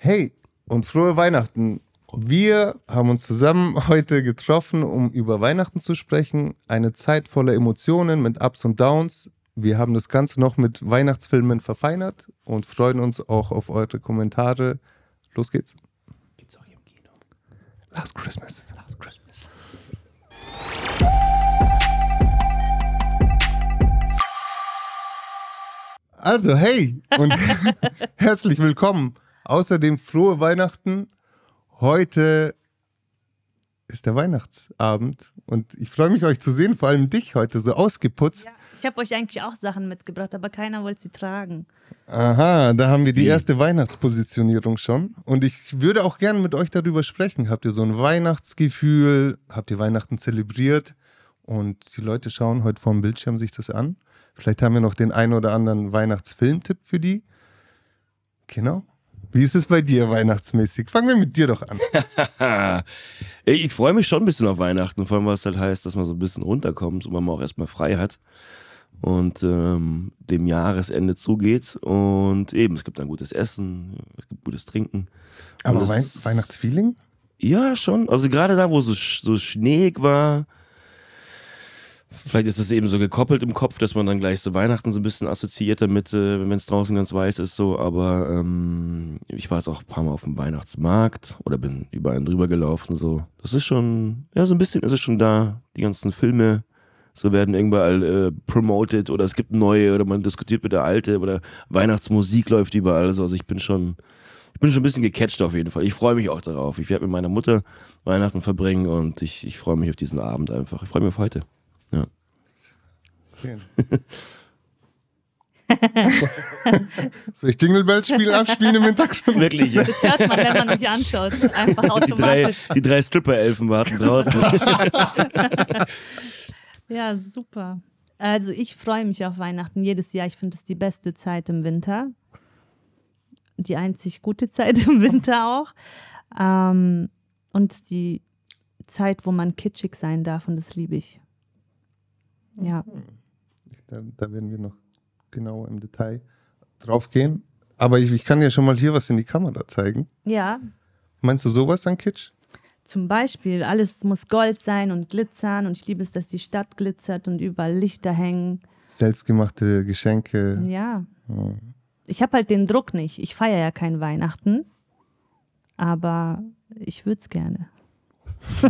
Hey und frohe Weihnachten. Wir haben uns zusammen heute getroffen, um über Weihnachten zu sprechen. Eine Zeit voller Emotionen mit Ups und Downs. Wir haben das Ganze noch mit Weihnachtsfilmen verfeinert und freuen uns auch auf eure Kommentare. Los geht's. Gibt's auch hier im Kino. Last Christmas. Last Christmas. Also, hey und herzlich willkommen. Außerdem frohe Weihnachten. Heute ist der Weihnachtsabend und ich freue mich, euch zu sehen, vor allem dich heute so ausgeputzt. Ja, ich habe euch eigentlich auch Sachen mitgebracht, aber keiner wollte sie tragen. Aha, da haben wir die erste Weihnachtspositionierung schon. Und ich würde auch gerne mit euch darüber sprechen. Habt ihr so ein Weihnachtsgefühl? Habt ihr Weihnachten zelebriert? Und die Leute schauen heute vorm Bildschirm sich das an. Vielleicht haben wir noch den einen oder anderen Weihnachtsfilmtipp für die. Genau. Wie ist es bei dir weihnachtsmäßig? Fangen wir mit dir doch an. ich freue mich schon ein bisschen auf Weihnachten, vor allem was halt heißt, dass man so ein bisschen runterkommt und man auch erstmal frei hat und ähm, dem Jahresende zugeht. Und eben, es gibt dann gutes Essen, es gibt gutes Trinken. Aber Wei Weihnachtsfeeling? Ja, schon. Also gerade da, wo es so, so schneeig war, vielleicht ist es eben so gekoppelt im Kopf, dass man dann gleich so Weihnachten so ein bisschen assoziiert damit, äh, wenn es draußen ganz weiß ist so. Aber ähm, ich war jetzt auch ein paar Mal auf dem Weihnachtsmarkt oder bin überall drüber gelaufen. So, das ist schon, ja, so ein bisschen ist es schon da. Die ganzen Filme so werden überall äh, promoted oder es gibt neue oder man diskutiert mit der alte oder Weihnachtsmusik läuft überall. So. Also ich bin schon, ich bin schon ein bisschen gecatcht auf jeden Fall. Ich freue mich auch darauf. Ich werde mit meiner Mutter Weihnachten verbringen und ich, ich freue mich auf diesen Abend einfach. Ich freue mich auf heute. Soll ich Jingle Bells spielen, abspielen im Hintergrund? Wirklich, ja. Das hört man, wenn man mich anschaut. Einfach Die drei, automatisch. die drei Stripper-Elfen warten draußen. Ja, super. Also ich freue mich auf Weihnachten jedes Jahr. Ich finde es die beste Zeit im Winter. Die einzig gute Zeit im Winter auch. Ähm, und die Zeit, wo man kitschig sein darf und das liebe ich. Ja. Da, da werden wir noch genauer im Detail drauf gehen. Aber ich, ich kann ja schon mal hier was in die Kamera zeigen. Ja, Meinst du sowas an Kitsch? zum Beispiel, alles muss Gold sein und glitzern und ich liebe es, dass die Stadt glitzert und überall Lichter hängen. Selbstgemachte Geschenke. Ja. Ich habe halt den Druck nicht. Ich feiere ja kein Weihnachten, aber ich würde es gerne.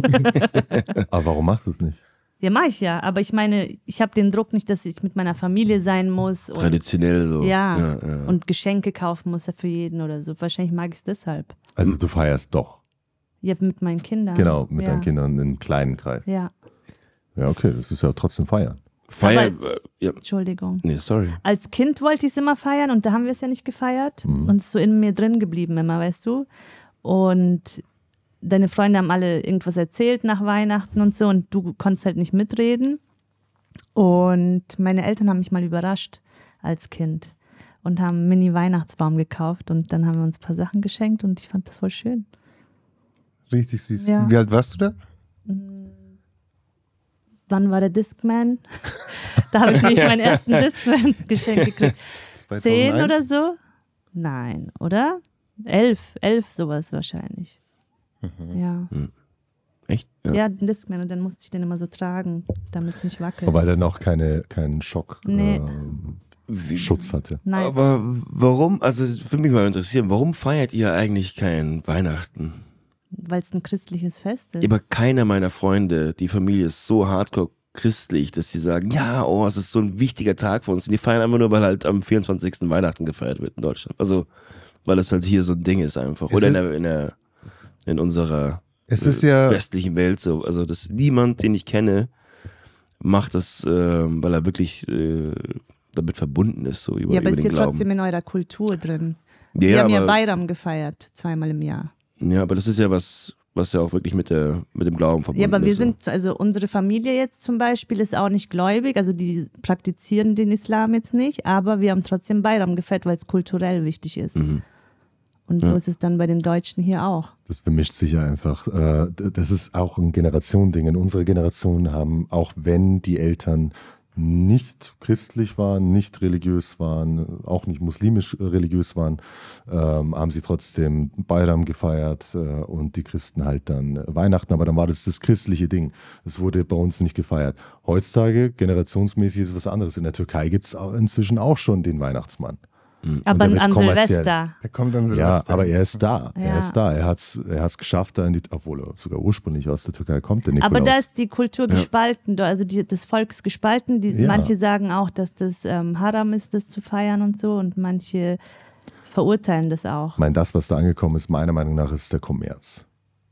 Aber warum machst du es nicht? Ja, mache ich ja, aber ich meine, ich habe den Druck nicht, dass ich mit meiner Familie sein muss und, Traditionell so. ja, ja, ja. und Geschenke kaufen muss für jeden oder so. Wahrscheinlich mag ich es deshalb. Also du feierst doch. Ja, mit meinen Kindern. Genau, mit ja. deinen Kindern im kleinen Kreis. Ja, Ja, okay, das ist ja trotzdem feiern. Feier, Aber- äh, ja. Entschuldigung. Nee, sorry. Als Kind wollte ich es immer feiern und da haben wir es ja nicht gefeiert. Mhm. Und es ist so in mir drin geblieben immer, weißt du. Und deine Freunde haben alle irgendwas erzählt nach Weihnachten und so und du konntest halt nicht mitreden. Und meine Eltern haben mich mal überrascht als Kind und haben einen Mini-Weihnachtsbaum gekauft und dann haben wir uns ein paar Sachen geschenkt und ich fand das voll schön. Richtig süß. Ja. Wie alt warst du da? Wann war der Discman? da habe ich nämlich meinen ersten Discman geschenkt gekriegt. Zehn 2001? oder so? Nein, oder? Elf, elf sowas wahrscheinlich. Mhm. Ja. Echt? ja, den Discman und dann musste ich den immer so tragen, damit es nicht wackelt. Wobei der noch keine, keinen Schock Nee. ähm, Wie, Schutz hatte. Nein, Aber warum, also würde mich mal interessieren, warum feiert ihr eigentlich kein Weihnachten? weil es ein christliches Fest ist. Aber keiner meiner Freunde, die Familie ist so hardcore christlich, dass sie sagen, ja, oh, es ist so ein wichtiger Tag für uns. Und die feiern einfach nur, weil halt am 24. Weihnachten gefeiert wird in Deutschland. Also, weil das halt hier so ein Ding ist einfach. Es Oder in, ist- der, in, der, in unserer Es ist ja, westlichen Welt so. Also, dass niemand, den ich kenne, macht das, ähm, weil er wirklich äh, damit verbunden ist, so über, ja, aber über es ist ja Glauben. trotzdem in eurer Kultur drin. ja, Wir haben ja aber- Bayram gefeiert, zweimal im Jahr. Ja, aber das ist ja was, was ja auch wirklich mit, der, mit dem Glauben verbunden Ja, aber wir ist. so. sind, also unsere Familie jetzt zum Beispiel ist auch nicht gläubig, also die praktizieren den Islam jetzt nicht, aber wir haben trotzdem Bayram gefeiert, weil es kulturell wichtig ist. Mhm. Und so ist es dann bei den Deutschen hier auch. Das vermischt sich ja einfach. Äh, Das ist auch ein Generationending. In unserer Generation haben, auch wenn die Eltern nicht christlich waren, nicht religiös waren, auch nicht muslimisch äh, religiös waren, ähm, haben sie trotzdem Bayram gefeiert äh, und die Christen halt dann Weihnachten. Aber dann war das das christliche Ding. Das wurde bei uns nicht gefeiert. Heutzutage, generationsmäßig, ist es was anderes. In der Türkei gibt es inzwischen auch schon den Weihnachtsmann. Aber der wird an kommerziell. Silvester. Der kommt Ja, Silvester. aber er ist da. Ja. Er ist da. Er hat es er hat's geschafft, da in die, obwohl er sogar ursprünglich aus der Türkei kommt, der Nikolaus. Aber da ist die Kultur gespalten, da- also die, das Volk ist gespalten. Die, Ja. Manche sagen auch, dass das ähm, Haram ist, das zu feiern und so, und manche verurteilen das auch. Ich meine, das, was da angekommen ist, meiner Meinung nach, ist der Kommerz.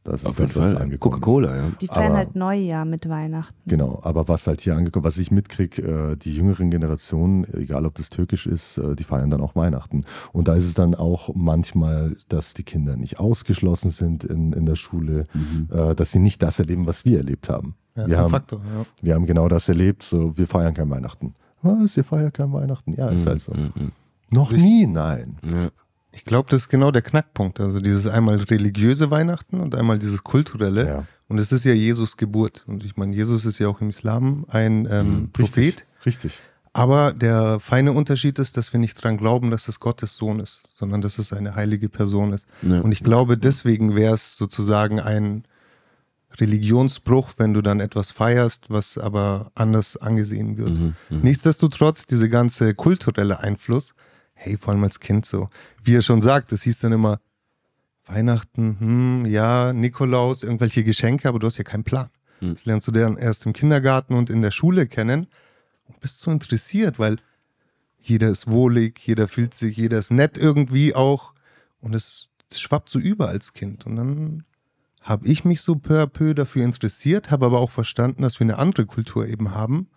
Das ist Auf das, jeden was angekommen. Coca-Cola, ja. Die feiern aber- halt Neujahr mit Weihnachten. Genau, aber was halt hier angekommen, was ich mitkriege, äh, die jüngeren Generationen, egal ob das türkisch ist, äh, die feiern dann auch Weihnachten. Und da ist es dann auch manchmal, dass die Kinder nicht ausgeschlossen sind in, in der Schule, äh, dass sie nicht das erleben, was wir erlebt haben. ja, wir, haben Faktor. Ja. wir haben genau das erlebt, so wir feiern kein Weihnachten. Was, ihr feiert kein Weihnachten? Ja, ist halt so. Mhm. Noch nie? Nein. Ja. Ich glaube, das ist genau der Knackpunkt. Also dieses einmal religiöse Weihnachten und einmal dieses kulturelle. Ja. Und es ist ja Jesus Geburt. Und ich meine, Jesus ist ja auch im Islam ein ähm, Prophet. Richtig. Richtig. Aber der feine Unterschied ist, dass wir nicht dran glauben, dass es Gottes Sohn ist, sondern dass es eine heilige Person ist. Ja. Und ich glaube, deswegen wäre es sozusagen ein Religionsbruch, wenn du dann etwas feierst, was aber anders angesehen wird. Nichtsdestotrotz, diese ganze kulturelle Einfluss, hey, vor allem als Kind so, wie er schon sagt, es hieß dann immer, Weihnachten, hm, ja, Nikolaus, irgendwelche Geschenke, aber du hast ja keinen Plan. Das lernst du dann erst im Kindergarten und in der Schule kennen und bist so interessiert, weil jeder ist wohlig, jeder fühlt sich, jeder ist nett irgendwie auch und es, es schwappt so über als Kind. Und dann habe ich mich so peu à peu dafür interessiert, habe aber auch verstanden, dass wir eine andere Kultur eben haben.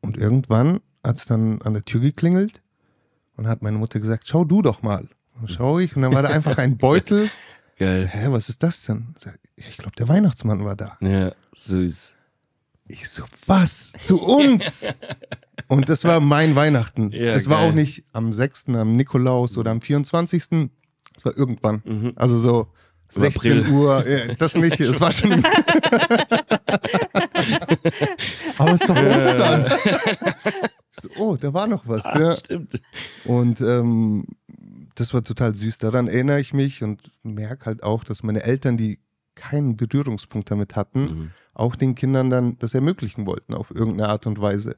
Und irgendwann hat es dann an der Tür geklingelt und hat meine Mutter gesagt, schau du doch mal. Und dann schaue ich und dann war da einfach ein Beutel. Ich so, Geil. Hä, was ist das denn? Ich, glaube, der Weihnachtsmann war da. Ja, süß. Ich so, was? Zu uns? Und das war mein Weihnachten. Ja, es war geil. auch nicht am 6., am Nikolaus oder am 24. Es war irgendwann. Also so Im 16 April. Uhr. Ja, das nicht. Es war schon. Aber es ist doch Ostern. So, oh, da war noch was. Ja. Stimmt. Und ähm, das war total süß. Daran erinnere ich mich und merke halt auch, dass meine Eltern, die keinen Berührungspunkt damit hatten, Mhm. auch den Kindern dann das ermöglichen wollten auf irgendeine Art und Weise.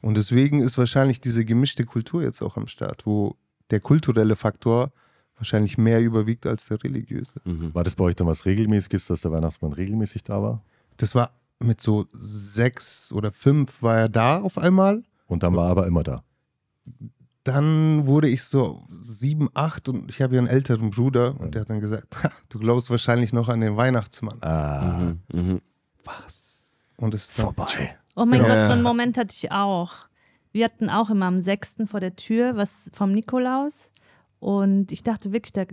Und deswegen ist wahrscheinlich diese gemischte Kultur jetzt auch am Start, wo der kulturelle Faktor wahrscheinlich mehr überwiegt als der religiöse. Mhm. War das bei euch dann was Regelmäßiges, dass der Weihnachtsmann regelmäßig da war? Das war mit so sechs oder fünf war er da auf einmal. Und dann war er aber immer da. dann wurde ich so sieben, acht und ich habe ja einen älteren Bruder und der hat dann gesagt, "Ha, du glaubst wahrscheinlich noch an den Weihnachtsmann. Ah, Mhm. Mhm. Und es ist dann, vorbei. Oh mein Ja. Gott, so einen Moment hatte ich auch. Wir hatten auch immer am 6. vor der Tür was vom Nikolaus und ich dachte wirklich, der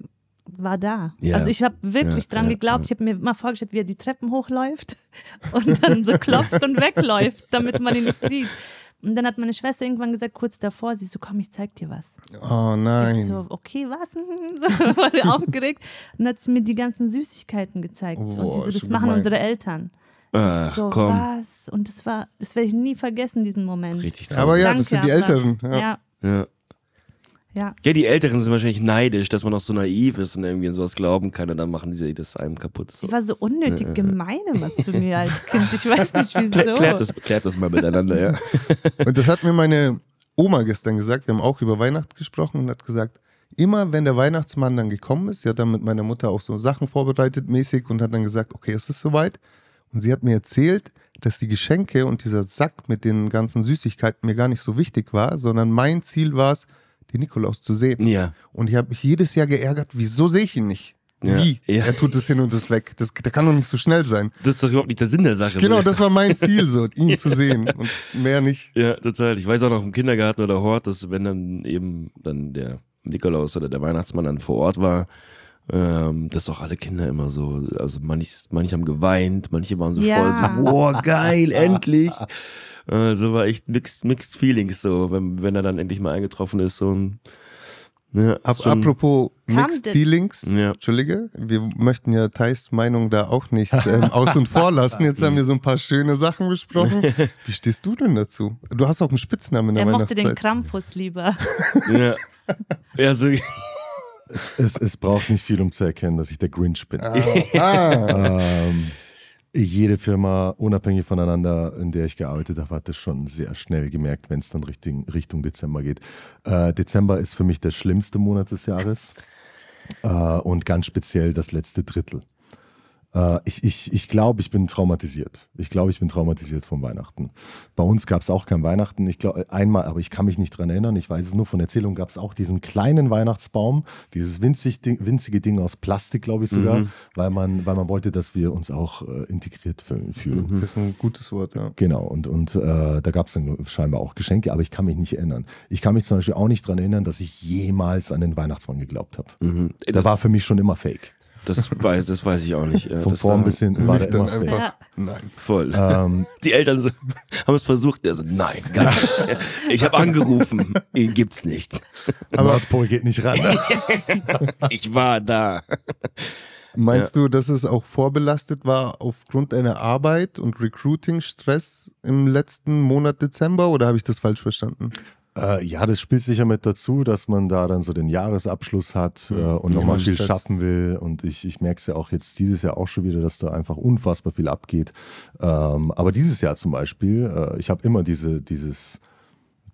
war da. Ja. Also ich habe wirklich Ja, dran ja, geglaubt. ja. Ich habe mir immer vorgestellt, wie er die Treppen hochläuft und dann so klopft und wegläuft, damit man ihn nicht sieht. Und dann hat meine Schwester irgendwann gesagt, kurz davor, sie so, komm, ich zeig dir was. oh nein. Ich so, okay, was? so voll aufgeregt. Und dann hat sie mir die ganzen Süßigkeiten gezeigt. und Boah, sie so, das machen gemein. unsere Eltern. Ach, ich so, komm. was? Und das war, das werde ich nie vergessen, diesen Moment. Richtig Aber traurig. ja, das sind die aber- Älteren. Ja. Ja, Ja. Ja. ja, die Älteren sind wahrscheinlich neidisch, dass man noch so naiv ist und irgendwie an sowas glauben kann und dann machen sie das einem kaputt. So. Sie war so unnötig gemein immer zu mir als Kind. Ich weiß nicht wieso. Klärt, das, klärt das mal miteinander, ja. Und das hat mir meine Oma gestern gesagt. Wir haben auch über Weihnachten gesprochen und hat gesagt, immer wenn der Weihnachtsmann dann gekommen ist, sie hat dann mit meiner Mutter auch so Sachen vorbereitet mäßig und hat dann gesagt, okay, es ist soweit. Und sie hat mir erzählt, dass die Geschenke und dieser Sack mit den ganzen Süßigkeiten mir gar nicht so wichtig war, sondern mein Ziel war es, den Nikolaus zu sehen. Ja. Und ich habe mich jedes Jahr geärgert, wieso sehe ich ihn nicht? Ja, Wie? ja. Er tut es hin und ist weg. Das, der kann doch nicht so schnell sein. Das ist doch überhaupt nicht der Sinn der Sache. Genau, so. das war mein Ziel, so ihn zu sehen und mehr nicht. Ja, total. Ich weiß auch noch im Kindergarten oder Hort, dass wenn dann eben dann der Nikolaus oder der Weihnachtsmann dann vor Ort war, ähm, dass auch alle Kinder immer so, also manche, manche haben geweint, manche waren so Ja. voll so, boah, geil, endlich. Äh, so war echt mixed, mixed Feelings so, wenn, wenn er dann endlich mal eingetroffen ist. So. Und, Ja, Ab, apropos Mixed Feelings, Ja. Entschuldige, wir möchten ja Thais Meinung da auch nicht ähm, aus und vor lassen. Jetzt haben wir so ein paar schöne Sachen besprochen. Wie stehst du denn dazu? Du hast auch einen Spitznamen in der Er mochte den. Krampus lieber. ja. ja, so, Es, es braucht nicht viel, um zu erkennen, dass ich der Grinch bin. ah, Ähm, jede Firma, unabhängig voneinander, in der ich gearbeitet habe, hat das schon sehr schnell gemerkt, wenn es dann Richtung, Richtung Dezember geht. Äh, Dezember ist für mich der schlimmste Monat des Jahres äh, und ganz speziell das letzte Drittel. Äh, ich ich, ich glaube, ich bin traumatisiert. Ich glaube, ich bin traumatisiert von Weihnachten. Bei uns gab es auch kein Weihnachten. Ich glaube, einmal, aber ich kann mich nicht dran erinnern. Ich weiß es nur von Erzählungen, gab es auch diesen kleinen Weihnachtsbaum, dieses winzig, winzige Ding aus Plastik, glaube ich sogar, weil, man, weil man wollte, dass wir uns auch äh, integriert fühlen. fühlen. das ist ein gutes Wort, ja. Genau, und, und äh, da gab es dann scheinbar auch Geschenke, aber ich kann mich nicht erinnern. Ich kann mich zum Beispiel auch nicht daran erinnern, dass ich jemals an den Weihnachtsmann geglaubt habe. mhm. Das, war für mich schon immer fake. Das, weiß, das weiß ich auch nicht. Ja, Von vorn bis hinten war der Nüchtern immer fake. einfach. Ja. Nein. Voll. Ähm, Die Eltern so, haben es versucht. Er so, nein, gar nicht. Ich habe angerufen. Ihn gibt's nicht. aber Nordpol geht nicht ran. Ich war da. Meinst du, dass es auch vorbelastet war aufgrund deiner Arbeit und Recruiting-Stress im letzten Monat Dezember oder habe ich das falsch verstanden? Äh, ja, das spielt sicher mit dazu, dass man da dann so den Jahresabschluss hat äh, und nochmal viel Stress. schaffen will. Und ich, ich merke es ja auch jetzt dieses Jahr auch schon wieder, dass da einfach unfassbar viel abgeht. Ähm, aber dieses Jahr zum Beispiel, äh, ich habe immer diese, dieses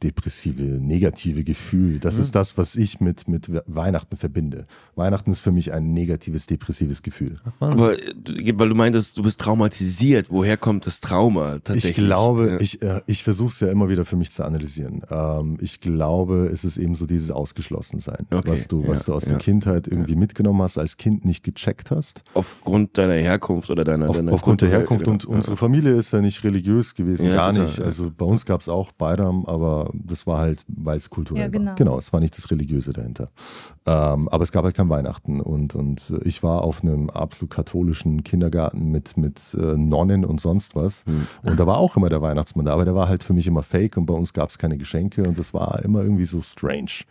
depressive, negative Gefühl. Das ist das, was ich mit, mit Weihnachten verbinde. Weihnachten ist für mich ein negatives, depressives Gefühl. Aber du- weil du meintest, du bist traumatisiert. Woher kommt das Trauma tatsächlich? Ich glaube, Ja. ich, äh, ich versuche es ja immer wieder für mich zu analysieren. Ähm, ich glaube, es ist eben so dieses Ausgeschlossensein, Okay, was du, was ja, du aus ja. der Kindheit irgendwie mitgenommen hast, als Kind nicht gecheckt hast. aufgrund deiner Herkunft oder deiner, Auf, deiner aufgrund der Herkunft genau. und unsere Familie ist ja nicht religiös gewesen, Ja, gar total, nicht. ja. Also bei uns gab es auch Bayram, aber das war halt, weil es kulturell Ja, genau. war. Genau, es war nicht das Religiöse dahinter. Ähm, aber es gab halt kein Weihnachten und, und ich war auf einem absolut katholischen Kindergarten mit, mit äh, Nonnen und sonst was. Hm. Und da war auch immer der Weihnachtsmann da, aber der war halt für mich immer fake und bei uns gab es keine Geschenke und das war immer irgendwie so strange.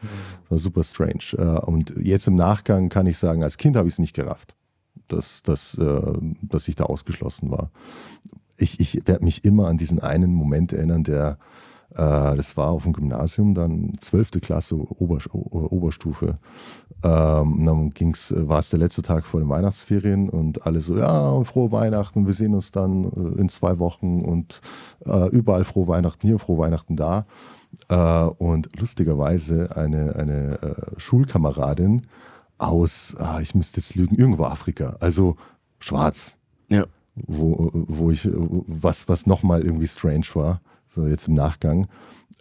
Das war super strange. Äh, und jetzt im Nachgang kann ich sagen, als Kind habe ich es nicht gerafft dass, dass, äh, dass ich da ausgeschlossen war. Ich, ich werde mich immer an diesen einen Moment erinnern, der, das war auf dem Gymnasium, dann 12. Klasse Ober, Oberstufe. Ähm, und dann ging's, äh, war es der letzte Tag vor den Weihnachtsferien und alle so, ja, frohe Weihnachten, wir sehen uns dann äh, in zwei Wochen und äh, überall frohe Weihnachten hier, frohe Weihnachten da. Äh, und lustigerweise eine, eine äh, Schulkameradin aus, ah, ich müsste jetzt lügen, irgendwo Afrika, also schwarz, Ja. wo, wo ich, was, was nochmal irgendwie strange war, so jetzt im Nachgang.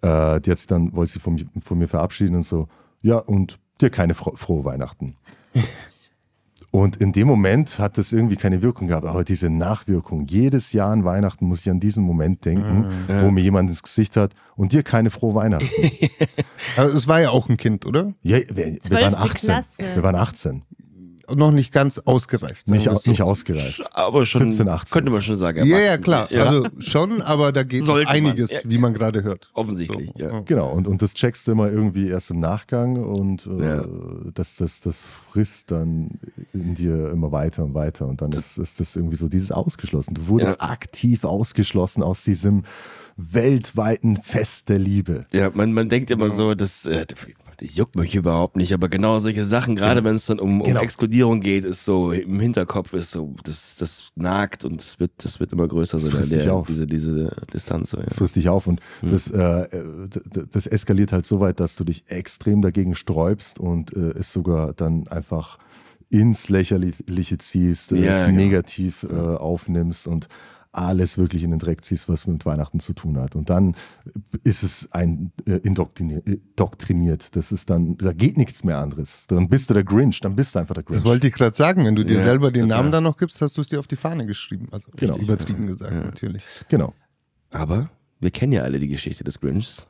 Äh, die hat sich dann, wollte sie von, mich- von mir verabschieden und so, ja, und dir keine fro frohe Weihnachten. Und in dem Moment hat das irgendwie keine Wirkung gehabt, aber diese Nachwirkung, jedes Jahr an Weihnachten muss ich an diesen Moment denken, wo mir jemand ins Gesicht hat und dir keine frohe Weihnachten. Also es war ja auch ein Kind, oder? Ja, wir, wir waren Zwölfte 18. Klasse. Wir waren 18. Noch nicht ganz ausgereift. Nicht, so. nicht ausgereift. Aber schon, 17, 18. könnte man schon sagen. Ja, ja, klar. Ja, Also schon, aber da geht Sollte man, einiges, ja. wie man gerade hört. offensichtlich. So, Ja. Genau, und, und das checkst du immer irgendwie erst im Nachgang und äh, das, das, das frisst dann in dir immer weiter und weiter und dann ist, ist das irgendwie so dieses ausgeschlossen. Du wurdest aktiv ausgeschlossen aus diesem weltweiten Fest der Liebe. Ja, man, man denkt immer so, das, äh, das juckt mich überhaupt nicht, aber genau solche Sachen, gerade wenn es dann um, um Genau. Exkludierung geht, ist so im Hinterkopf ist so, das, das nagt und das wird, das wird immer größer, so der, dich auf. diese, diese Distanz. So, ja. Das frisst dich auf und das, äh, das eskaliert halt so weit, dass du dich extrem dagegen sträubst und äh, es sogar dann einfach ins Lächerliche ziehst, Ja, es genau. negativ äh, aufnimmst und alles wirklich in den Dreck ziehst, was mit Weihnachten zu tun hat. Und dann ist es ein äh, indoktriniert, indoktriniert. Das ist dann, da geht nichts mehr anderes. Dann bist du der Grinch, dann bist du einfach der Grinch. Das wollte ich gerade sagen. Wenn du dir Ja, selber den total. Namen dann noch gibst, hast du es dir auf die Fahne geschrieben. Also Genau. übertrieben gesagt, natürlich. Genau. Aber wir kennen ja alle die Geschichte des Grinchs.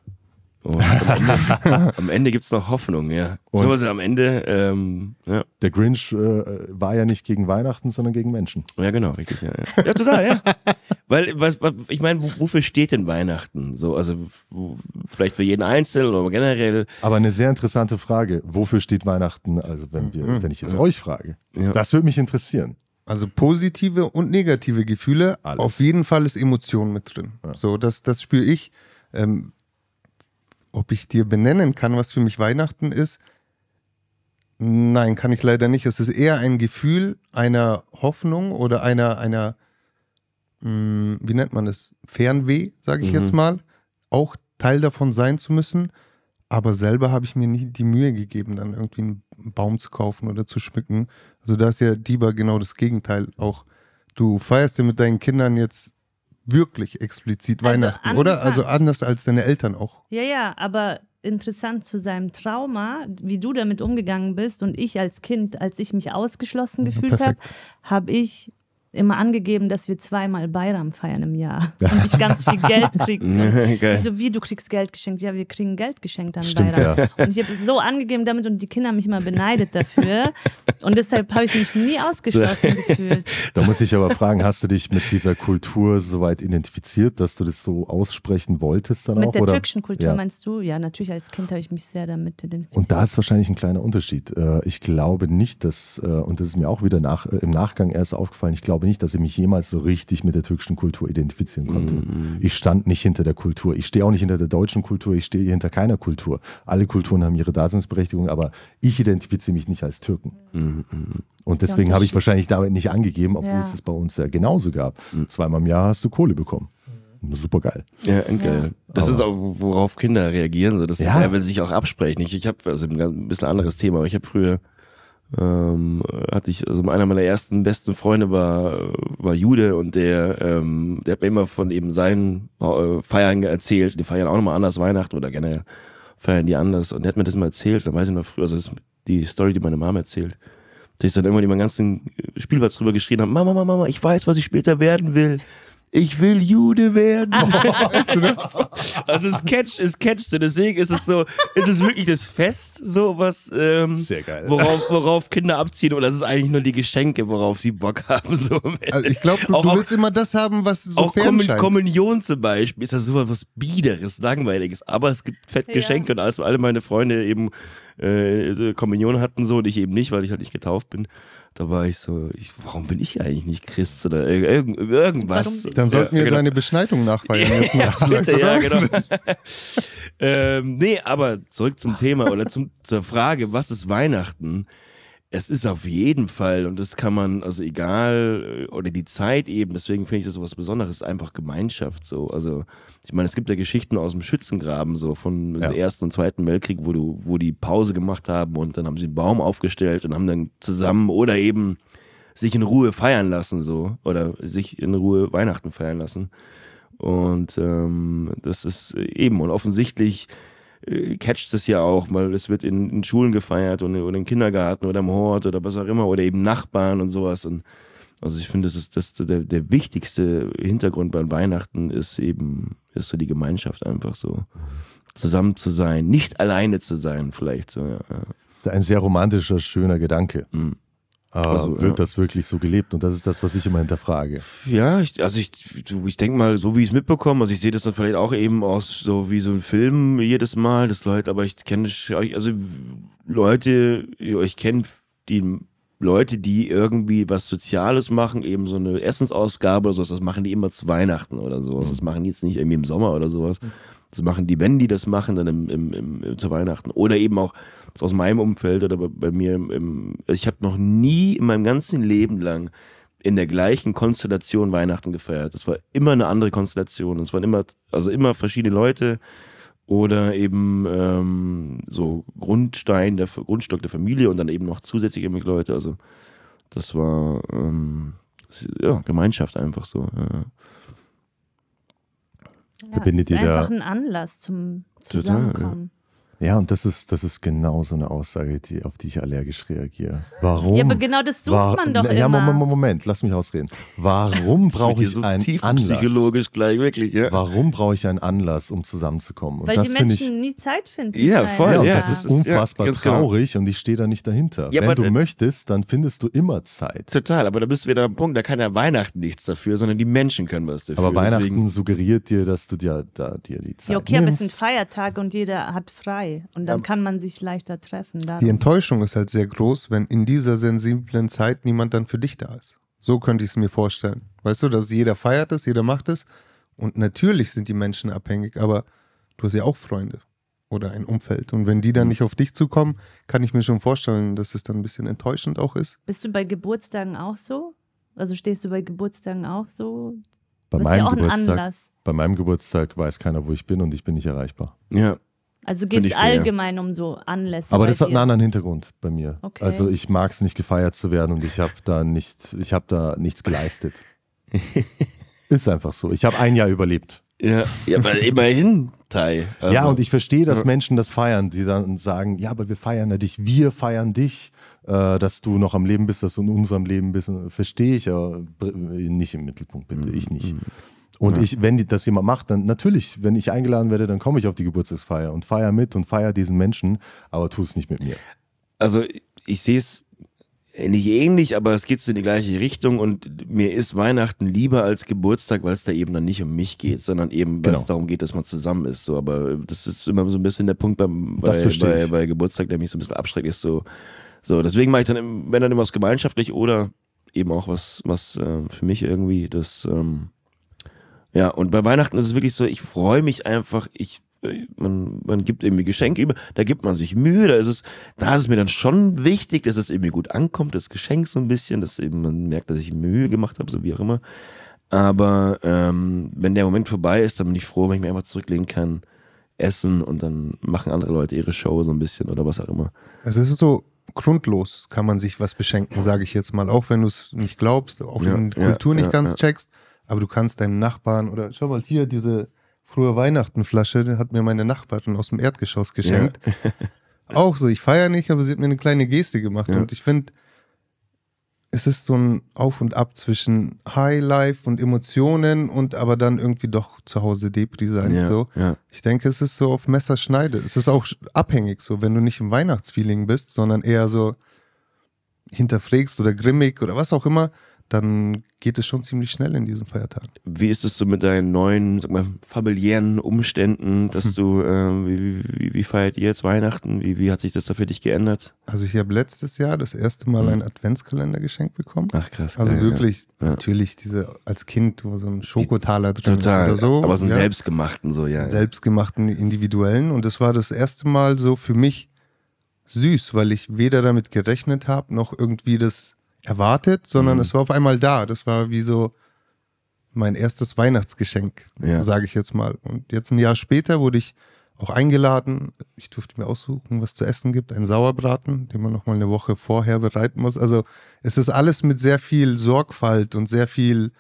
Und am Ende, am Ende gibt es noch Hoffnung, ja. Und- so also am Ende, ähm, ja. Der Grinch äh, war ja nicht gegen Weihnachten, sondern gegen Menschen. ja, genau, richtig, ja. Ja, ja total, ja. Weil, was, was ich meine, wofür steht denn Weihnachten? So, also vielleicht für jeden Einzelnen oder generell. Aber eine sehr interessante Frage. Wofür steht Weihnachten? Also wenn wir, Mhm. wenn ich jetzt euch frage, Ja. das würde mich interessieren. Also positive und negative Gefühle. Alles. Auf jeden Fall ist Emotion mit drin. So, das, das spüre ich. Ähm, ob ich dir benennen kann, was für mich Weihnachten ist? Nein, kann ich leider nicht. Es ist eher ein Gefühl einer Hoffnung oder einer, einer mh, wie nennt man das? Fernweh, sage ich jetzt mal. Auch Teil davon sein zu müssen. Aber selber habe ich mir nie die Mühe gegeben, dann irgendwie einen Baum zu kaufen oder zu schmücken. Also da ist ja Diba genau das Gegenteil. Auch du feierst ja mit deinen Kindern jetzt wirklich explizit Also Weihnachten, oder? Also anders als deine Eltern auch. Ja, ja, aber interessant zu seinem Trauma, wie du damit umgegangen bist und ich als Kind, als ich mich ausgeschlossen gefühlt habe, habe ich immer angegeben, dass wir zweimal Bayram feiern im Jahr und ich ganz viel Geld kriege. Geil. So wie du kriegst Geld geschenkt, ja, wir kriegen Geld geschenkt an Stimmt, Bayram. ja. Und ich habe so angegeben damit und die Kinder haben mich immer beneidet dafür und deshalb habe ich mich nie ausgeschlossen gefühlt. Da muss ich aber fragen, hast du dich mit dieser Kultur soweit identifiziert, dass du das so aussprechen wolltest dann auch? Mit der oder? türkischen Kultur Ja. meinst du? Ja, natürlich als Kind habe ich mich sehr damit identifiziert. Und da ist wahrscheinlich ein kleiner Unterschied. Äh, Ich glaube nicht, dass, äh, und das ist mir auch wieder nach, äh, im Nachgang erst aufgefallen, ich glaube nicht, dass ich mich jemals so richtig mit der türkischen Kultur identifizieren konnte. Ich stand nicht hinter der Kultur. Ich stehe auch nicht hinter der deutschen Kultur. Ich stehe hinter keiner Kultur. Alle Kulturen haben ihre Daseinsberechtigung, aber ich identifiziere mich nicht als Türken. Und der deswegen habe ich wahrscheinlich damit nicht angegeben, obwohl Ja. es es bei uns ja genauso gab. Zweimal im Jahr hast du Kohle bekommen. Super geil. Ja, geil. Das ist auch, worauf Kinder reagieren. So. Das Ja. will sich auch absprechen. Ich, ich habe also ein bisschen anderes Thema, aber ich habe früher ähm, hatte ich, also einer meiner ersten besten Freunde war, war Jude und der, ähm, der hat mir immer von eben seinen äh, Feiern erzählt. Die feiern auch nochmal anders Weihnachten oder generell feiern die anders. Und der hat mir das mal erzählt. Dann weiß ich noch früher, also das ist die Story, die meine Mama erzählt. Dass ich dann irgendwann über den ganzen Spielplatz drüber geschrien habe, Mama, Mama, Mama, ich weiß, was ich später werden will. Ich will Jude werden. also es catcht, es catcht so. Deswegen ist es so, ist es wirklich das Fest, so was, ähm, Sehr geil. worauf, worauf Kinder abziehen oder es ist eigentlich nur die Geschenke, worauf sie Bock haben. So. Also ich glaube, du, Auch- du auch- willst immer das haben, was so auch fern Kommun scheint. Kommunion zum Beispiel ist ja so was Biederes, Langweiliges, aber es gibt fett Ja. Geschenke und als alle meine Freunde eben äh, Kommunion hatten so und ich eben nicht, weil ich halt nicht getauft bin, da war ich so, ich, warum bin ich eigentlich nicht Christ oder ir irgend, irgendwas. Warum- Dann sollten wir genau. deine Beschneidung nachfeiern jetzt mal vielleicht, Bitte, ja, genau. ähm, nee, aber zurück zum Thema oder zum, zur Frage, was ist Weihnachten? Es ist auf jeden Fall, und das kann man, also egal, äh, oder die Zeit eben, deswegen finde ich das so was Besonderes, einfach Gemeinschaft so. Also, ich meine, es gibt ja Geschichten aus dem Schützengraben, so von Ja. dem Ersten und Zweiten Weltkrieg, wo du, wo die Pause gemacht haben und dann haben sie einen Baum aufgestellt und haben dann zusammen oder eben sich in Ruhe feiern lassen, so, oder sich in Ruhe Weihnachten feiern lassen. Und ähm, das ist eben, und offensichtlich äh, catcht es ja auch, weil es wird in, in Schulen gefeiert und, oder im Kindergarten oder im Hort oder was auch immer oder eben Nachbarn und sowas. Und also ich finde, das ist das der, der wichtigste Hintergrund bei Weihnachten ist eben, ist so die Gemeinschaft einfach so. Zusammen zu sein, nicht alleine zu sein, vielleicht so, ja. ja. Das ist ein sehr romantischer, schöner Gedanke. Mhm. Aber Also, wird das wirklich so gelebt? Und das ist das, was ich immer hinterfrage. Ja, ich, also ich, ich denke mal, so wie ich es mitbekomme, also ich sehe das dann vielleicht auch eben aus so wie so ein Film jedes Mal, das Leute, aber ich kenne, also Leute, ich kenne die Leute, die irgendwie was Soziales machen, eben so eine Essensausgabe oder sowas, das machen die immer zu Weihnachten oder so. Das machen die jetzt nicht irgendwie im Sommer oder sowas. Das machen die, wenn die das machen, dann im, im, im, zu Weihnachten. Oder eben auch aus meinem Umfeld oder bei, bei mir im, also ich habe noch nie in meinem ganzen Leben lang in der gleichen Konstellation Weihnachten gefeiert. Das war immer eine andere Konstellation. Es waren immer, also immer verschiedene Leute oder eben ähm, so Grundstein, der Grundstock der Familie und dann eben noch zusätzlich Leute. Also das war ähm, das, ja, Gemeinschaft einfach so. Ja. Ja, Verbindet ist ihr da- einfach ein Anlass zum Zusammenkommen. Ja, und das ist, das ist genau so eine Aussage, die, auf die ich allergisch reagiere. Warum? Ja, aber genau das sucht War- man doch ja, immer. Moment, Moment, lass mich ausreden. Warum brauche ich so einen tief Anlass? psychologisch gleich, wirklich, ja. Warum brauche ich einen Anlass, um zusammenzukommen? Und Weil das die finde ich. Menschen nie Zeit finden. Ja, voll, Ja, und ja, das ist ja, unfassbar ganz genau. traurig und ich stehe da nicht dahinter. Ja, Wenn aber du da- möchtest, dann findest du immer Zeit. Total, aber da bist du wieder am Punkt, da kann ja Weihnachten nichts dafür, sondern die Menschen können was dafür. Aber Weihnachten Deswegen, suggeriert dir, dass du dir da dir die Zeit Ja, okay, aber es nimmst. sind Feiertage und jeder hat frei. Und dann kann man sich leichter treffen. Die Darum. Enttäuschung ist halt sehr groß, wenn in dieser sensiblen Zeit niemand dann für dich da ist. So könnte ich es mir vorstellen. Weißt du, dass jeder feiert es, jeder macht es. Und natürlich sind die Menschen abhängig, aber du hast ja auch Freunde oder ein Umfeld. Und wenn die dann nicht auf dich zukommen, kann ich mir schon vorstellen, dass es dann ein bisschen enttäuschend auch ist. Bist du bei Geburtstagen auch so? Also stehst du bei Geburtstagen auch so? Bei Das meinem, ja auch ein Geburtstag, Anlass. bei meinem Geburtstag weiß keiner, wo ich bin und ich bin nicht erreichbar. ja, Also geht es allgemein um so Anlässe. Aber das hat einen dir? anderen Hintergrund bei mir. Okay. Also ich mag es nicht gefeiert zu werden und ich habe da nicht, ich habe da nichts geleistet. Ist einfach so. Ich habe ein Jahr überlebt. ja, ja, aber immerhin, Tai. Also, ja, und ich verstehe, dass Menschen das feiern, die dann sagen, ja, aber wir feiern ja dich, wir feiern dich, äh, dass du noch am Leben bist, dass du in unserem Leben bist. Verstehe ich, aber nicht im Mittelpunkt, bitte, ich nicht. Und ich, wenn das jemand macht, dann natürlich, wenn ich eingeladen werde, dann komme ich auf die Geburtstagsfeier und feier mit und feier diesen Menschen, aber tu es nicht mit mir. also ich sehe es nicht ähnlich, aber es geht so in die gleiche Richtung und mir ist Weihnachten lieber als Geburtstag, weil es da eben dann nicht um mich geht, sondern eben, weil Genau. es darum geht, dass man zusammen ist. So, aber das ist immer so ein bisschen der Punkt beim, bei, bei, bei Geburtstag, der mich so ein bisschen abschreckt, ist so, so deswegen mache ich dann, wenn dann immer was gemeinschaftlich oder eben auch was, was ähm, für mich irgendwie das, ähm, ja, und bei Weihnachten ist es wirklich so, ich freue mich einfach, ich, äh, man, man gibt irgendwie Geschenke über, da gibt man sich Mühe, da ist es, da ist es mir dann schon wichtig, dass es irgendwie gut ankommt, das Geschenk so ein bisschen, dass eben man merkt, dass ich Mühe gemacht habe, so wie auch immer. Aber ähm, wenn der Moment vorbei ist, dann bin ich froh, wenn ich mir einfach zurücklegen kann, essen und dann machen andere Leute ihre Show so ein bisschen oder was auch immer. Also es ist so grundlos, kann man sich was beschenken, sage ich jetzt mal. Auch wenn du es nicht glaubst, auch Ja, in die ja, Kultur nicht ja, ganz ja. checkst, aber du kannst deinem Nachbarn oder schau mal hier, diese frühe Weihnachtenflasche, die hat mir meine Nachbarin aus dem Erdgeschoss geschenkt. Auch so, ich feiere nicht, aber sie hat mir eine kleine Geste gemacht. Ja. Und ich finde, es ist so ein Auf und Ab zwischen Highlife und Emotionen und aber dann irgendwie doch zu Hause Depri sein. Ja, so. ja. Ich denke, es ist so auf Messerschneide. Es ist auch abhängig, so wenn du nicht im Weihnachtsfeeling bist, sondern eher so hinterfragst oder grimmig oder was auch immer, dann geht es schon ziemlich schnell in diesen Feiertagen. Wie ist es so mit deinen neuen, sag mal, familiären Umständen, dass Hm. du, ähm, wie, wie, wie feiert ihr jetzt Weihnachten? Wie, wie hat sich das da für dich geändert? Also ich habe letztes Jahr das erste Mal einen Adventskalender geschenkt bekommen. Ach krass. Also geil, wirklich, Ja. natürlich diese als Kind, wo so ein Schokotaler drin Total. ist oder so. aber so einen ja. selbstgemachten, so, ja. selbstgemachten individuellen. Und das war das erste Mal so für mich süß, weil ich weder damit gerechnet habe, noch irgendwie das erwartet, sondern Mhm. es war auf einmal da. Das war wie so mein erstes Weihnachtsgeschenk, Ja. sage ich jetzt mal. Und jetzt ein Jahr später wurde ich auch eingeladen. Ich durfte mir aussuchen, was zu essen gibt. Ein Sauerbraten, den man noch mal eine Woche vorher bereiten muss. Also es ist alles mit sehr viel Sorgfalt und sehr viel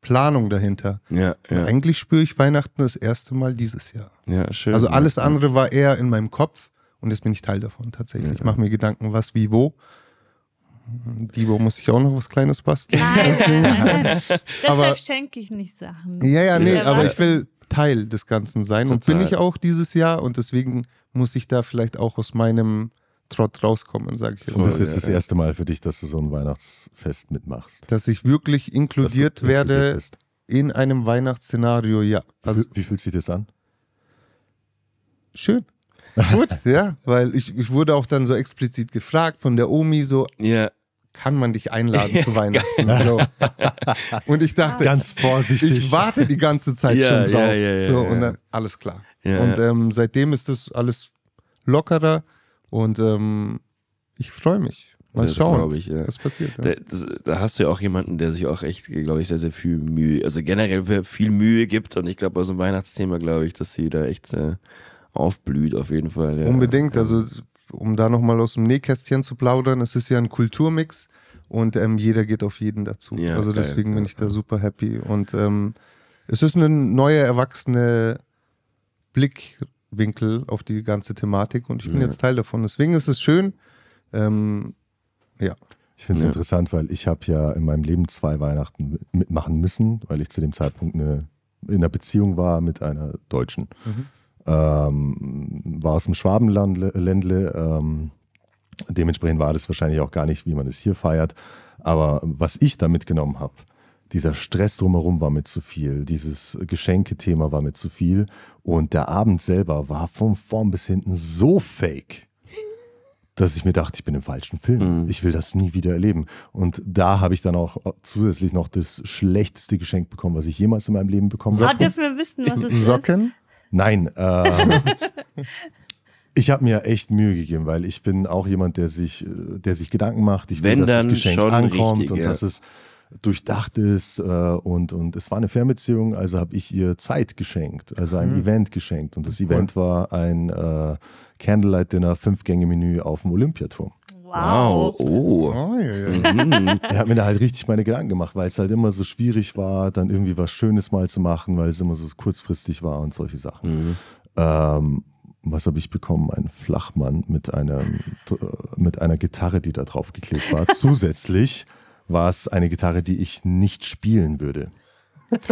Planung dahinter. Ja, ja, Eigentlich spüre ich Weihnachten das erste Mal dieses Jahr. ja, schön. Also alles andere war eher in meinem Kopf und jetzt bin ich Teil davon tatsächlich. Ich mache mir Gedanken, was, wie, wo. Die, wo muss ich auch noch was Kleines basteln. Nein, nein, nein. Deshalb Aber- schenke ich nicht Sachen. Ja, ja, nee, Ja, aber ich will Teil des Ganzen sein und bin Total. ich auch dieses Jahr und deswegen muss ich da vielleicht auch aus meinem Trott rauskommen, sage ich jetzt. Und mal. das ist das erste Mal für dich, dass du so ein Weihnachtsfest mitmachst. Dass ich wirklich inkludiert inkludiert werde bist. in einem Weihnachtsszenario, ja. Also Wie, wie fühlt sich das an? schön. Gut, ja, weil ich, ich wurde auch dann so explizit gefragt von der Omi, so, Ja, kann man dich einladen zu Weihnachten? So. Und ich dachte, Ganz vorsichtig. ich warte die ganze Zeit Ja, schon drauf. ja, ja, ja, so, ja. und dann alles klar. Ja, und ja. ähm, seitdem ist das alles lockerer und ähm, ich freue mich. Mal Das schauen, ich, ja. was passiert. Ja. Da, das, da hast du ja auch jemanden, der sich auch echt, glaube ich, sehr, sehr viel Mühe, also generell viel Mühe gibt und ich glaube, bei so einem Weihnachtsthema, glaube ich, dass sie da echt äh, aufblüht auf jeden Fall. Ja. Unbedingt, also um da nochmal aus dem Nähkästchen zu plaudern, es ist ja ein Kulturmix und ähm, jeder geht auf jeden dazu. Ja, also geil, deswegen bin ich da super happy und ähm, es ist eine neue, erwachsene Blick Winkel auf die ganze Thematik und ich bin Ja. jetzt Teil davon. Deswegen ist es schön. Ähm, ja. Ich finde es Ja. interessant, weil ich habe ja in meinem Leben zwei Weihnachten mitmachen müssen, weil ich zu dem Zeitpunkt eine, in einer Beziehung war mit einer Deutschen. Ähm, war aus dem Schwabenländle. Ähm, dementsprechend war das wahrscheinlich auch gar nicht, wie man es hier feiert. Aber was ich da mitgenommen habe, dieser Stress drumherum war mir zu viel, dieses Geschenkethema war mir zu viel und der Abend selber war von vorn bis hinten so fake dass ich mir dachte, ich bin im falschen Film. Ich will das nie wieder erleben. Und da habe ich dann auch zusätzlich noch das schlechteste Geschenk bekommen, was ich jemals in meinem Leben bekommen habe. dürfen wir wissen, was es ist? Socken? Nein, ähm, ich habe mir echt Mühe gegeben, weil ich bin auch jemand, der sich, äh, der sich Gedanken macht. Ich will, Wenn, dass das Geschenk schon ankommt richtig, und ja. dass es durchdacht ist äh, und, und es war eine Fernbeziehung, also habe ich ihr Zeit geschenkt, also ein Mhm. Event geschenkt und das Event war ein äh, Candlelight Dinner Fünf-Gänge-Menü auf dem Olympiaturm. Wow. Oh. Oh, ja, ja. Mhm. Er hat mir da halt richtig meine Gedanken gemacht, weil es halt immer so schwierig war, dann irgendwie was Schönes mal zu machen, weil es immer so kurzfristig war und solche Sachen. Mhm. Ähm, was habe ich bekommen? Ein Flachmann mit, einem, mit einer Gitarre, die da drauf geklebt war. Zusätzlich war es eine Gitarre, die ich nicht spielen würde.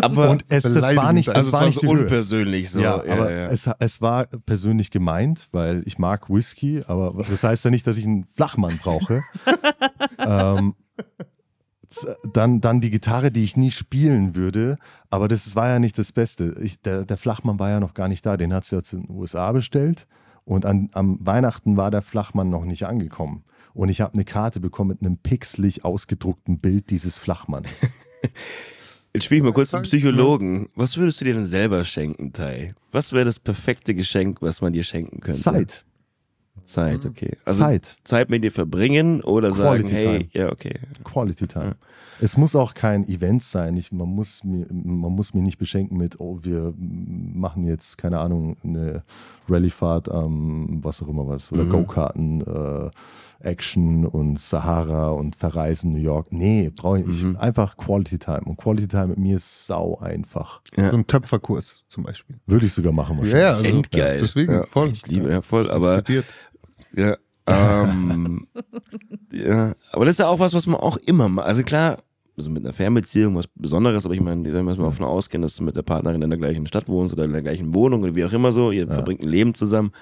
Aber Und es, das war nicht, das also war war nicht so unpersönlich so. Ja, aber ja. Es, es war persönlich gemeint, weil ich mag Whisky, aber das heißt ja nicht, dass ich einen Flachmann brauche. ähm, dann, dann die Gitarre, die ich nie spielen würde, aber das war ja nicht das Beste. Ich, der, der Flachmann war ja noch gar nicht da, den hat sie jetzt in den USA bestellt und an, am Weihnachten war der Flachmann noch nicht angekommen. Und ich habe eine Karte bekommen mit einem pixelig ausgedruckten Bild dieses Flachmanns. Jetzt spiele ich mal kurz den Psychologen. Was würdest du dir denn selber schenken, Tai? Was wäre das perfekte Geschenk, was man dir schenken könnte? Zeit. Zeit, okay. Also Zeit. Zeit mit dir verbringen oder sagen, Quality hey, time. ja, okay. Quality Time. Es muss auch kein Event sein. Ich, man, muss mir, man muss mir nicht beschenken mit, oh, wir machen jetzt, keine Ahnung, eine Rallyefahrt am, was auch immer was, oder Go-Karten, äh, Action und Sahara und Verreisen New York. Nee, brauche ich nicht. Einfach Quality Time. Und Quality Time mit mir ist sau einfach. So ein Töpferkurs zum Beispiel. Würde ich sogar machen Ja, ja, wahrscheinlich. also, Endgeil. deswegen, ja, voll. Ich liebe, ja, voll, aber Diskutiert. Ja, ähm, ja, aber das ist ja auch was, was man auch immer macht. Also klar, also mit einer Fernbeziehung was Besonderes, aber ich meine, da müssen wir davon ausgehen, dass du mit der Partnerin in der gleichen Stadt wohnst oder in der gleichen Wohnung oder wie auch immer so, ihr verbringt ein Leben zusammen.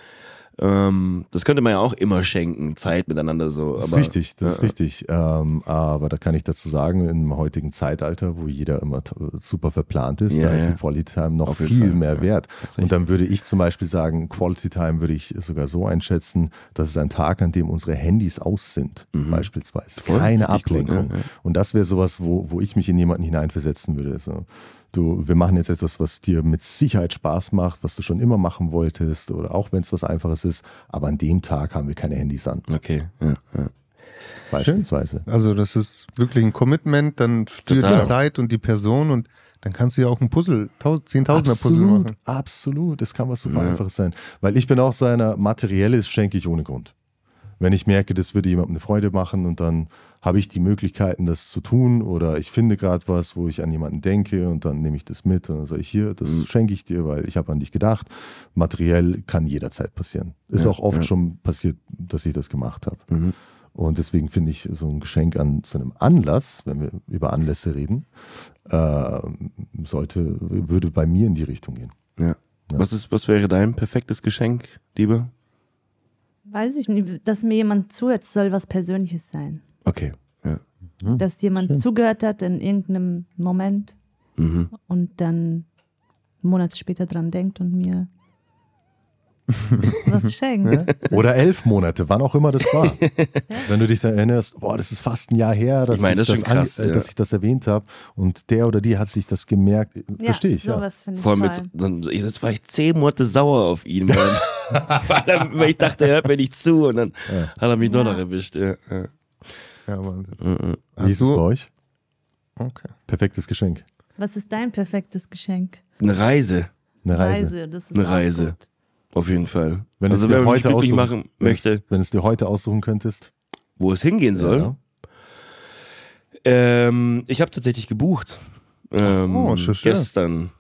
Ähm, das könnte man ja auch immer schenken, Zeit miteinander so. Das ist aber, richtig, das ist ja, richtig. Ähm, aber da kann ich dazu sagen, im heutigen Zeitalter, wo jeder immer super verplant ist, Ja, da ist die Quality Time noch viel Fall, mehr wert. Und dann würde ich zum Beispiel sagen, Quality Time würde ich sogar so einschätzen, dass es ein Tag, an dem unsere Handys aus sind, beispielsweise. Mhm. Voll, Keine Ablenkung. ja, ja. Und das wäre sowas, wo, wo ich mich in jemanden hineinversetzen würde. So. Du, wir machen jetzt etwas, was dir mit Sicherheit Spaß macht, was du schon immer machen wolltest, oder auch wenn es was Einfaches ist, aber an dem Tag haben wir keine Handys an, Okay, ja, ja. beispielsweise. Also das ist wirklich ein Commitment dann für Total. die Zeit und die Person und dann kannst du ja auch ein Puzzle, Tau- Zehntausender Puzzle machen. absolut. Das kann was super Einfaches sein. Weil ich bin auch so einer, Materielles schenke ich ohne Grund. Wenn ich merke, das würde jemandem eine Freude machen und dann habe ich die Möglichkeiten, das zu tun oder ich finde gerade was, wo ich an jemanden denke und dann nehme ich das mit und dann sage ich hier, das Mhm. schenke ich dir, weil ich habe an dich gedacht. Materiell kann jederzeit passieren. Ist Ja, auch oft ja. schon passiert, dass ich das gemacht habe. Mhm. Und deswegen finde ich so ein Geschenk an so einem Anlass, wenn wir über Anlässe reden, äh, sollte, würde bei mir in die Richtung gehen. ja. Was, ist, was wäre dein perfektes Geschenk, Liebe? Weiß ich nicht, dass mir jemand zuhört, soll was Persönliches sein. Okay, ja. Dass jemand zugehört hat in irgendeinem Moment Mhm. und dann Monate später dran denkt und mir was schenkt. Oder elf Monate, wann auch immer das war. Wenn du dich da erinnerst, boah, das ist fast ein Jahr her, dass, Ich meine, ich, das ist das schon krass, äh, ja. dass ich das erwähnt habe und der oder die hat sich das gemerkt. Verstehe ich, ja. Sowas finde ich Vor allem ich- jetzt war ich zehn Monate sauer auf ihn, weil, weil, er, weil ich dachte, er hört mir nicht zu und dann hat er mich doch Ja. noch erwischt. Ja, ja. Wahnsinn. Mhm. Wie ist es bei euch? Okay. Perfektes Geschenk. Was ist dein perfektes Geschenk? Eine Reise, Eine Reise. das ist Eine Reise. gut. auf jeden Fall. Wenn also es dir wenn heute aussuchen, machen wenn es- möchte, Wenn es dir heute aussuchen könntest. wo es hingehen soll. Ja. Ähm, ich habe tatsächlich gebucht. Ähm, Oh, schön, schön. gestern.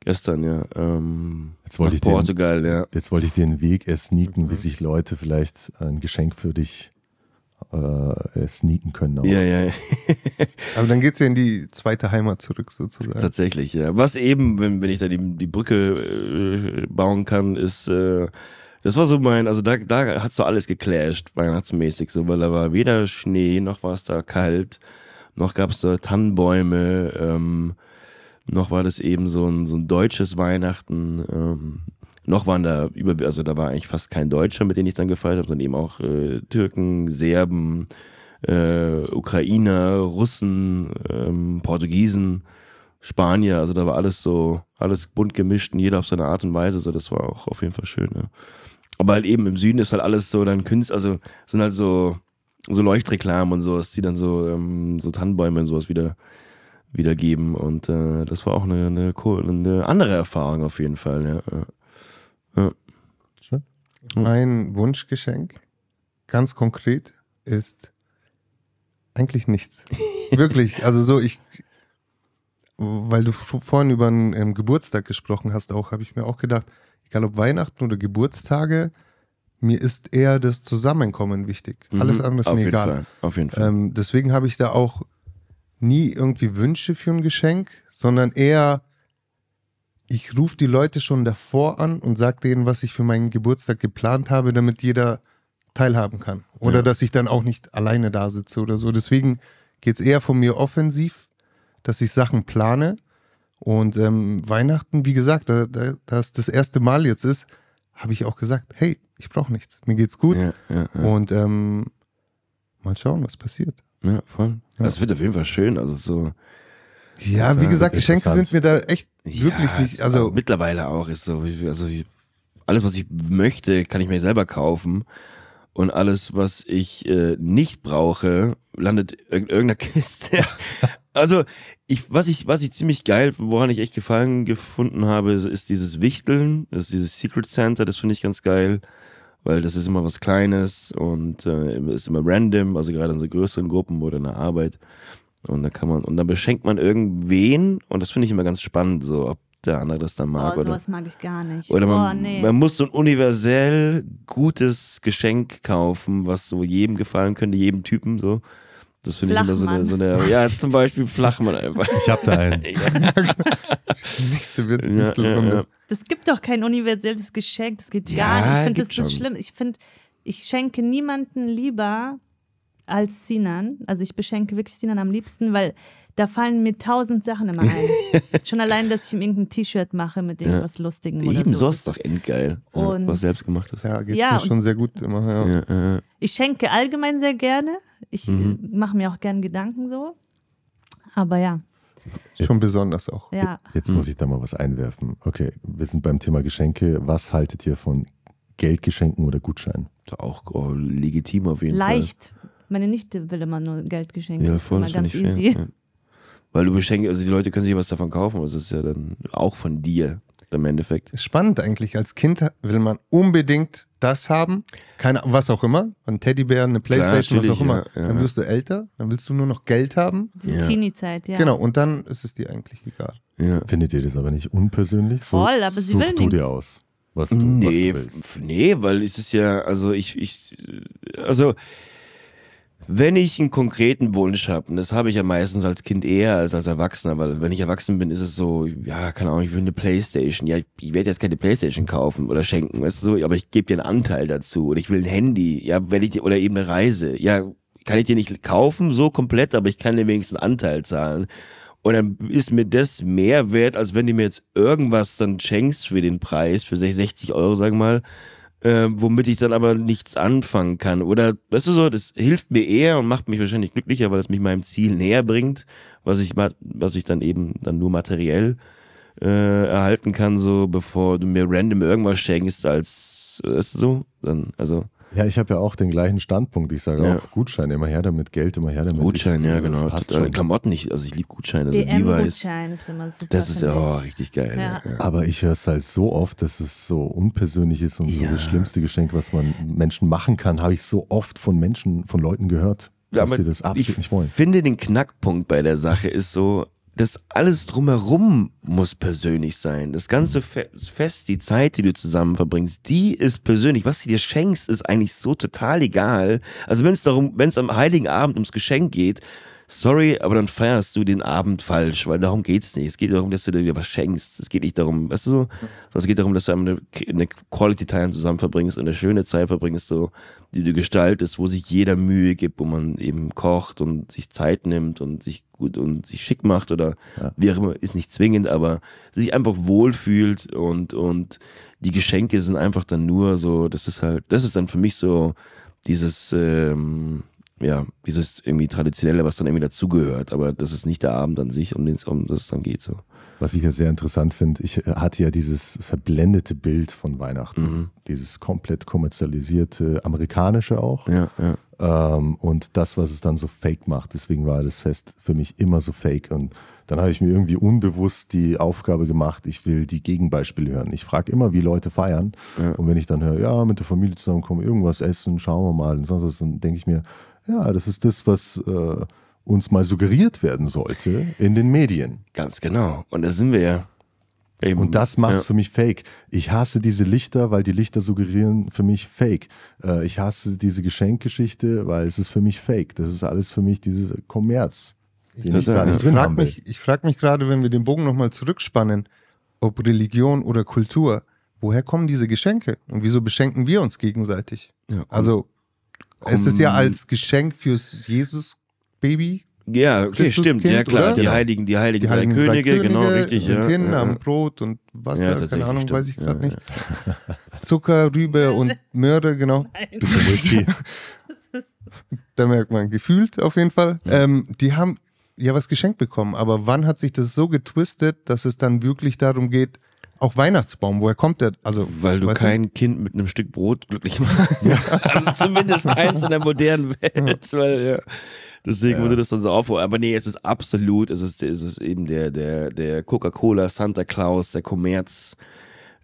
Gestern, ja. Ähm, Jetzt wollte ich den- Portugal, ja. Jetzt wollte ich dir einen Weg ersneaken, wie sich Leute vielleicht ein Geschenk für dich äh, sneaken können. auch. Ja, ja, Aber dann geht's ja in die zweite Heimat zurück sozusagen. tatsächlich, ja. Was eben, wenn, wenn ich da die, die Brücke äh, bauen kann, ist, äh, das war so mein, also da, da hat so alles geclasht, weihnachtsmäßig, so, weil da war weder Schnee, noch war es da kalt, noch gab es da Tannenbäume, ähm, noch war das eben so ein, so ein deutsches Weihnachten, ähm, noch waren da über, also da war eigentlich fast kein Deutscher, mit dem ich dann gefeiert habe, sondern eben auch äh, Türken, Serben, äh, Ukrainer, Russen, ähm, Portugiesen, Spanier, also da war alles so, alles bunt gemischt und jeder auf seine Art und Weise, so das war auch auf jeden Fall schön, ja. Aber halt eben im Süden ist halt alles so dann Künstler, also sind halt so, so Leuchtreklamen und sowas, die dann so, ähm, so Tannenbäume und sowas wieder wiedergeben und äh, das war auch eine, eine, eine andere Erfahrung auf jeden Fall, ja. Ja. Schön. Mein Wunschgeschenk, ganz konkret, ist eigentlich nichts. Wirklich. Also so, ich, weil du vorhin über einen ähm, Geburtstag gesprochen hast, auch habe ich mir auch gedacht, egal ob Weihnachten oder Geburtstage, mir ist eher das Zusammenkommen wichtig. Alles Mhm, andere ist mir egal. Fall, auf jeden Fall. Ähm, deswegen habe ich da auch nie irgendwie Wünsche für ein Geschenk, sondern eher, ich rufe die Leute schon davor an und sage denen, was ich für meinen Geburtstag geplant habe, damit jeder teilhaben kann. Oder Ja. dass ich dann auch nicht alleine da sitze oder so. Deswegen geht es eher von mir offensiv, dass ich Sachen plane. Und ähm, Weihnachten, wie gesagt, da, da, da es das erste Mal jetzt ist, habe ich auch gesagt, hey, ich brauche nichts. Mir geht's gut. ja, ja. Und ähm, mal schauen, was passiert. Ja, voll. Das wird auf jeden Fall schön. Also so. Ja, wie gesagt, Geschenke sind mir da echt wirklich Ja, nicht. Also, mittlerweile auch ist so, also alles, was ich möchte, kann ich mir selber kaufen. Und alles, was ich äh, nicht brauche, landet in irgendeiner Kiste. also, ich, was ich, was ich ziemlich geil, woran ich echt Gefallen gefunden habe, ist, ist dieses Wichteln, das ist dieses Secret Santa, das finde ich ganz geil, weil das ist immer was Kleines und äh, ist immer random, also gerade in so größeren Gruppen oder in der Arbeit. Und dann kann man, und dann beschenkt man irgendwen und das finde ich immer ganz spannend, so ob der andere das dann mag oh, oder. sowas mag ich gar nicht. Oder oh, man, nee. man muss so ein universell gutes Geschenk kaufen, was so jedem gefallen könnte, jedem Typen so. Das finde ich immer so eine, so eine, ja, zum Beispiel Flachmann einfach. Ich habe da einen. nächste wird Ja, ja, ja. Das gibt doch kein universelles Geschenk, das geht Ja, gar nicht. Ich finde das, das schlimm. Ich finde, ich schenke niemanden lieber als Sinan. Also ich beschenke wirklich Sinan am liebsten, weil da fallen mir tausend Sachen immer ein. Schon allein, dass ich ihm irgendein T-Shirt mache mit irgendwas Lustigem oder Eben, so. so ist doch endgeil. Ja, Und- was selbst gemacht ist. Ja, geht's Ja, mir schon sehr gut immer. Ja. Ja, ja. Ich schenke allgemein sehr gerne. Ich Mhm. äh, mache mir auch gern Gedanken so. Aber ja, Schon besonders auch. ja. Jetzt muss ich da mal was einwerfen. Okay, wir sind beim Thema Geschenke. Was haltet ihr von Geldgeschenken oder Gutscheinen? Auch oh, legitim auf jeden Leicht. Meine Nichte will immer nur Geld geschenkt. Ja, voll, das finde ganz ich fair. easy. Ja. Weil du beschenkst, also die Leute können sich was davon kaufen, das ist ja dann auch von dir im Endeffekt. Spannend eigentlich. Als Kind will man unbedingt das haben. Keine, was auch immer. Ein Teddybär, eine Playstation, was auch immer. ja, ja. Dann wirst du älter, dann willst du nur noch Geld haben. Diese Ja. Teenie-Zeit, ja. Genau, und dann ist es dir eigentlich egal. Ja. Findet ihr das aber nicht unpersönlich? So, Voll, aber sie will du nichts. dir aus, was du, Nee, was du willst. nee, weil es ist ja, also ich, ich, also wenn ich einen konkreten Wunsch habe, und das habe ich ja meistens als Kind eher als als Erwachsener, weil wenn ich erwachsen bin, ist es so, ja, keine Ahnung, ich will eine Playstation. Ja, ich, werde jetzt keine Playstation kaufen oder schenken, weißt du so, aber ich gebe dir einen Anteil dazu. Oder ich will ein Handy, ja, wenn ich dir, oder eben eine Reise. Ja, kann ich dir nicht kaufen, so komplett, aber ich kann dir wenigstens einen Anteil zahlen. Und dann ist mir das mehr wert, als wenn du mir jetzt irgendwas dann schenkst für den Preis, für 60 Euro, sagen wir mal, äh, womit ich dann aber nichts anfangen kann. Oder, weißt du so, das hilft mir eher und macht mich wahrscheinlich glücklicher, weil es mich meinem Ziel näher bringt, was ich, was ich dann eben dann nur materiell äh, erhalten kann, so bevor du mir random irgendwas schenkst, als, weißt du so, dann, also Ja, ich habe ja auch den gleichen Standpunkt. Ich sage Ja. auch Gutschein, immer her damit, Geld immer her damit. Gutschein, ich, ja, das genau. Passt Äh, schon. Klamotten nicht, also ich liebe Gutscheine, also Levi's. DM-Gutschein ist immer super. Das ist ja oh, ich. richtig geil. Ja. Ja. Ja. Aber ich höre es halt so oft, dass es so unpersönlich ist und so das schlimmste Geschenk, was man Menschen machen kann, habe ich so oft von Menschen, von Leuten gehört, dass sie das absolut ich nicht wollen. finde, den Knackpunkt bei der Sache ist so, das alles drumherum muss persönlich sein. Das ganze Fe Fest, die Zeit, die du zusammen verbringst, die ist persönlich. Was du dir schenkst, ist eigentlich so total egal. Also wenn es darum, wenn es am Heiligen Abend ums Geschenk geht, sorry, aber dann feierst du den Abend falsch, weil darum geht's nicht. Es geht darum, dass du dir was schenkst. Es geht nicht darum, weißt du so, sondern es geht darum, dass du eine, eine Quality Time zusammen verbringst und eine schöne Zeit verbringst, so, die du gestaltest, wo sich jeder Mühe gibt, wo man eben kocht und sich Zeit nimmt und sich gut und sich schick macht oder Ja. wie auch immer, ist nicht zwingend, aber sich einfach wohlfühlt und, und die Geschenke sind einfach dann nur so, das ist halt, das ist dann für mich so dieses, ähm, ja, dieses irgendwie Traditionelle, was dann irgendwie dazugehört, aber das ist nicht der Abend an sich, um den es um das es dann geht. So. Was ich ja sehr interessant finde, ich äh, hatte ja dieses verblendete Bild von Weihnachten, Mhm. dieses komplett kommerzialisierte, amerikanische auch. Ja, ja. Ähm, und das, was es dann so fake macht. Deswegen war das Fest für mich immer so fake. Und dann habe ich mir irgendwie unbewusst die Aufgabe gemacht, ich will die Gegenbeispiele hören. Ich frage immer, wie Leute feiern. Und wenn ich dann höre, ja, mit der Familie zusammenkommen, irgendwas essen, schauen wir mal und sonst was, dann denke ich mir, ja, das ist das, was äh, uns mal suggeriert werden sollte in den Medien. Ganz genau. Und da sind wir ja. Eben. Und das macht es ja. für mich fake. Ich hasse diese Lichter, weil die Lichter suggerieren für mich fake. Äh, ich hasse diese Geschenkgeschichte, weil es ist für mich fake. Das ist alles für mich diese Kommerz, den ich Total, da nicht Ich drin frage will. mich, ich frag mich gerade, wenn wir den Bogen nochmal zurückspannen, ob Religion oder Kultur, woher kommen diese Geschenke und wieso beschenken wir uns gegenseitig? Ja, also, es ist ja als Geschenk fürs Jesus-Baby. Ja, okay, stimmt. Ja, klar. oder? Die. Heiligen, die Heiligen, Die drei heiligen Könige, drei Könige genau, richtig. sind ja, hin ja, am ja. Brot und Wasser, Ja, keine Ahnung, stimmt. weiß ich gerade Ja, nicht. Zucker, Rübe und Möhre, genau. Da merkt man, gefühlt auf jeden Fall. Ähm, die haben ja was geschenkt bekommen, aber wann hat sich das so getwistet, dass es dann wirklich darum geht, auch Weihnachtsbaum, woher kommt der? Also, Weil du kein Kind mit einem Stück Brot glücklich machst. also zumindest keins in der modernen Welt. Weil, ja. Deswegen wurde das dann so aufgehoben. Aber nee, es ist absolut, es ist, es ist eben der, der, der Coca-Cola, Santa Claus, der Kommerz,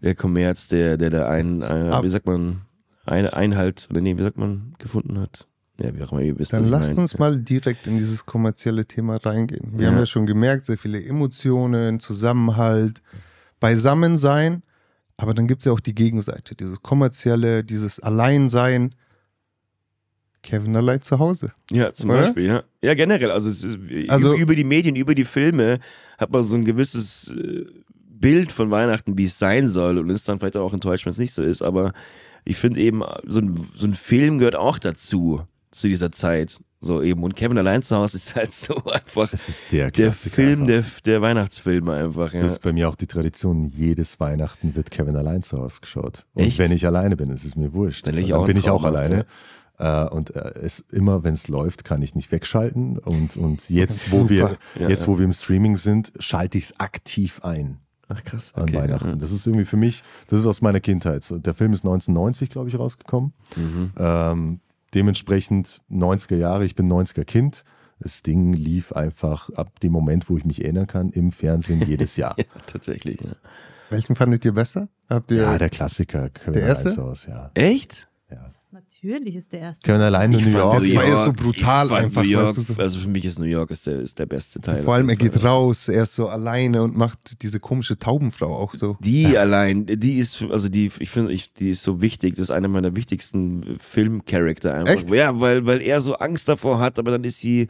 der Kommerz, der, der da ein, äh, wie sagt man, eine Einhalt, oder nee, wie sagt man, gefunden hat. Ja, wie auch immer, ihr wisst, Dann lasst meine. uns mal direkt in dieses kommerzielle Thema reingehen. Wir Ja. haben ja schon gemerkt, sehr viele Emotionen, Zusammenhalt, Beisammensein, aber dann gibt es ja auch die Gegenseite, dieses kommerzielle, dieses Alleinsein. Kevin allein zu Hause. Ja, zum Oder? Beispiel, ja. Ja, generell. Also, ist, Also- über, die Medien, über die Filme hat man so ein gewisses äh, Bild von Weihnachten, wie es sein soll und ist dann vielleicht auch enttäuscht, wenn es nicht so ist. Aber ich finde eben, so ein, so ein Film gehört auch dazu, zu dieser Zeit. So eben. Und Kevin allein zu Hause ist halt so einfach Das ist der der. Film, der, der Weihnachtsfilm einfach. Ja. Das ist bei mir auch die Tradition. Jedes Weihnachten wird Kevin allein zu Hause geschaut. Und Echt? wenn ich alleine bin, ist es mir wurscht. Dann ich auch bin ich auch alleine. Äh, und äh, es immer, wenn es läuft, kann ich nicht wegschalten. Und, und jetzt, wo wir. Ja, jetzt, ja. wo wir im Streaming sind, schalte ich es aktiv ein Ach krass. an Okay, Weihnachten. ja. Das ist irgendwie für mich, das ist aus meiner Kindheit. Der Film ist 1990, glaube ich, rausgekommen. Mhm. Ähm, dementsprechend 90er Jahre, ich bin 90er Kind. Das Ding lief einfach ab dem Moment, wo ich mich erinnern kann, im Fernsehen jedes Jahr. Ja, tatsächlich. Ja. Welchen fandet ihr besser? Habt ihr Ja, der Klassiker. Der erste? Hause, ja. Echt? Ja. Natürlich ist der erste. Kevin allein in New York. der ist York- so brutal einfach, York, weißt du, so- Also für mich ist New York ist der, ist der beste Teil. vor allem, er geht raus, er ist so alleine und macht diese komische Taubenfrau auch so. Die allein, die ist, also die, ich finde, ich, die ist so wichtig. Das ist einer meiner wichtigsten Filmcharakter einfach. Echt? Ja, weil, weil er so Angst davor hat, aber dann ist sie,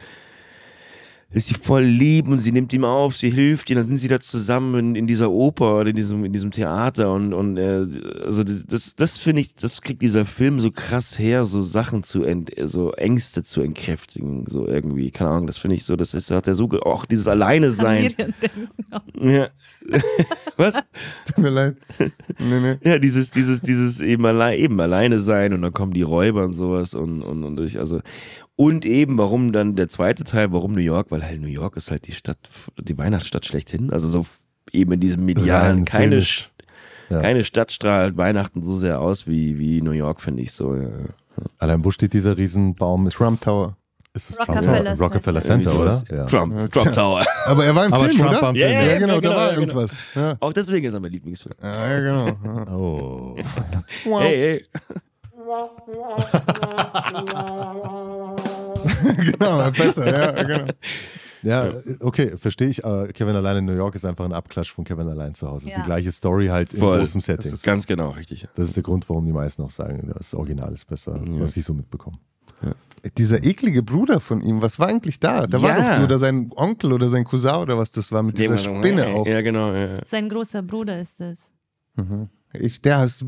ist sie voll lieb und sie nimmt ihm auf, sie hilft ihm, dann sind sie da zusammen in, in dieser Oper oder in diesem, in diesem Theater und, und äh, also das, das finde ich, das kriegt dieser Film so krass her, so Sachen zu ent, so Ängste zu entkräftigen, so irgendwie, keine Ahnung, das finde ich so, das ist, hat er so, ge- auch dieses Alleine sein. Ja. Was? Tut mir leid. Nee, nee. Ja, dieses, dieses, dieses eben, allein, eben alleine sein und dann kommen die Räuber und sowas und, und, und ich, also, und eben, warum dann der zweite Teil, warum New York? Weil halt New York ist halt die Stadt, die Weihnachtsstadt schlechthin. Also so eben in diesem medialen, Rein keine. Sch- Ja. keine Stadt strahlt Weihnachten so sehr aus wie, wie New York, finde ich so. Ja. Allein wo steht dieser Riesenbaum? Ist Trump Tower. Ist es Rockefeller Trump Tower? Rockefeller Center. Center, oder? Ja. Trump, Trump. Tower. Aber er war im Aber Film, Trump oder? war im Ja, Film. ja, Ja, genau, ja, da genau, war genau. irgendwas. Ja, Auch deswegen ist er mein Lieblingsfilm. ja genau. Ja. Oh. Wow. Hey, hey. genau, besser, ja, genau. Ja, okay, verstehe ich. Aber Kevin allein in New York ist einfach ein Abklatsch von Kevin allein zu Hause. Es ist Ja. die gleiche Story halt in Voll. großem Setting. Das Ganz genau, richtig. Das ist der Grund, warum die meisten auch sagen, das Original ist besser, was ich so mitbekomme. Dieser eklige Bruder von ihm, was war eigentlich da? Da war Ja. doch so, oder sein Onkel oder sein Cousin oder was das war, mit dieser Spinne auch. Ja, genau. Ja. Sein großer Bruder ist es. Ich, der, ist,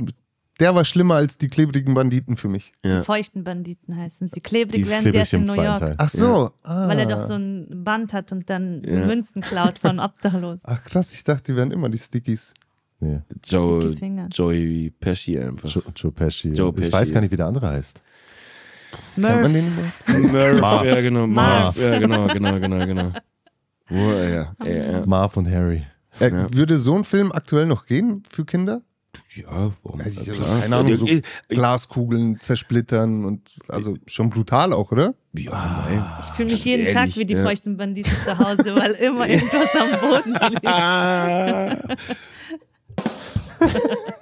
der war schlimmer als die klebrigen Banditen für mich. Ja. Die feuchten Banditen heißen sie. Klebrig Die werden sie erst in im New zweiten York. Teil. Ach so. Ah. Weil er doch so ein Band hat und dann Ja. Münzen klaut von Obdachlosen. Ach krass, ich dachte, die wären immer die Stickies. Nee. Joe. Joey Pesci einfach. Joe, Joe Pesci. Joe Ich Pesci. weiß gar nicht, wie der andere heißt. Murph. Murph, Marv. ja genau, Marv. Ja genau, genau, genau, genau. Wo, ja, ja, ja. Marv und Harry. Äh, Ja. Würde so ein Film aktuell noch gehen für Kinder? Ja, warum? Also, klar. keine Ahnung, so Ich- Glaskugeln zersplittern und also schon brutal auch, oder? Ja, nein. Ich fühle mich Das ist jeden Tag ehrlich, wie die ja. feuchten Banditen zu Hause, weil immer irgendwas am Boden liegt.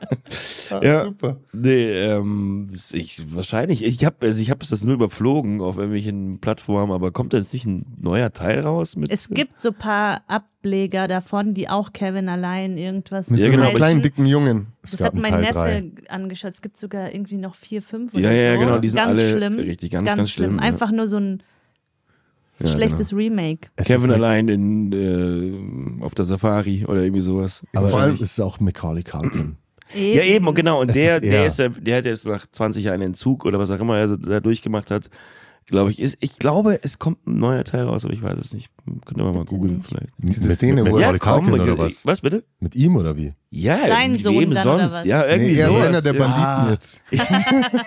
Ah. Ja. Super. Nee, ähm, ich, wahrscheinlich. Ich habe also ich hab das nur überflogen auf irgendwelchen Plattformen, aber kommt da jetzt nicht ein neuer Teil raus? Mit, Es gibt so ein paar Ableger davon, die auch Kevin allein irgendwas Mit Ja, so genau, einem kleinen, dicken Jungen. Es Das hat mein Teil Neffe 3. angeschaut. Es gibt sogar irgendwie noch vier, fünf oder Ja, ja, so. genau, die sind ganz alle schlimm. richtig ganz, ganz schlimm, ja. Einfach nur so ein Ja, schlechtes Remake. Es Kevin allein in, äh, auf der Safari oder irgendwie sowas. Aber Vor es allem- ist auch Macaulay Culkin. Ja, eben, und genau. Und der, ist der, eher- ist ja, der hat jetzt nach 20 Jahren Entzug oder was auch immer er da durchgemacht hat, glaube ich, ist. Ich glaube, es kommt ein neuer Teil raus, aber ich weiß es nicht. Können wir mal googeln vielleicht. Diese Szene, wo Macaulay er- komm, Culkin oder ich- was? Was bitte? Mit ihm oder wie? Ja, Sein Sohn wem dann, oder sonst? was? Ja, irgendwie Nee, er ist einer der ja. Banditen jetzt.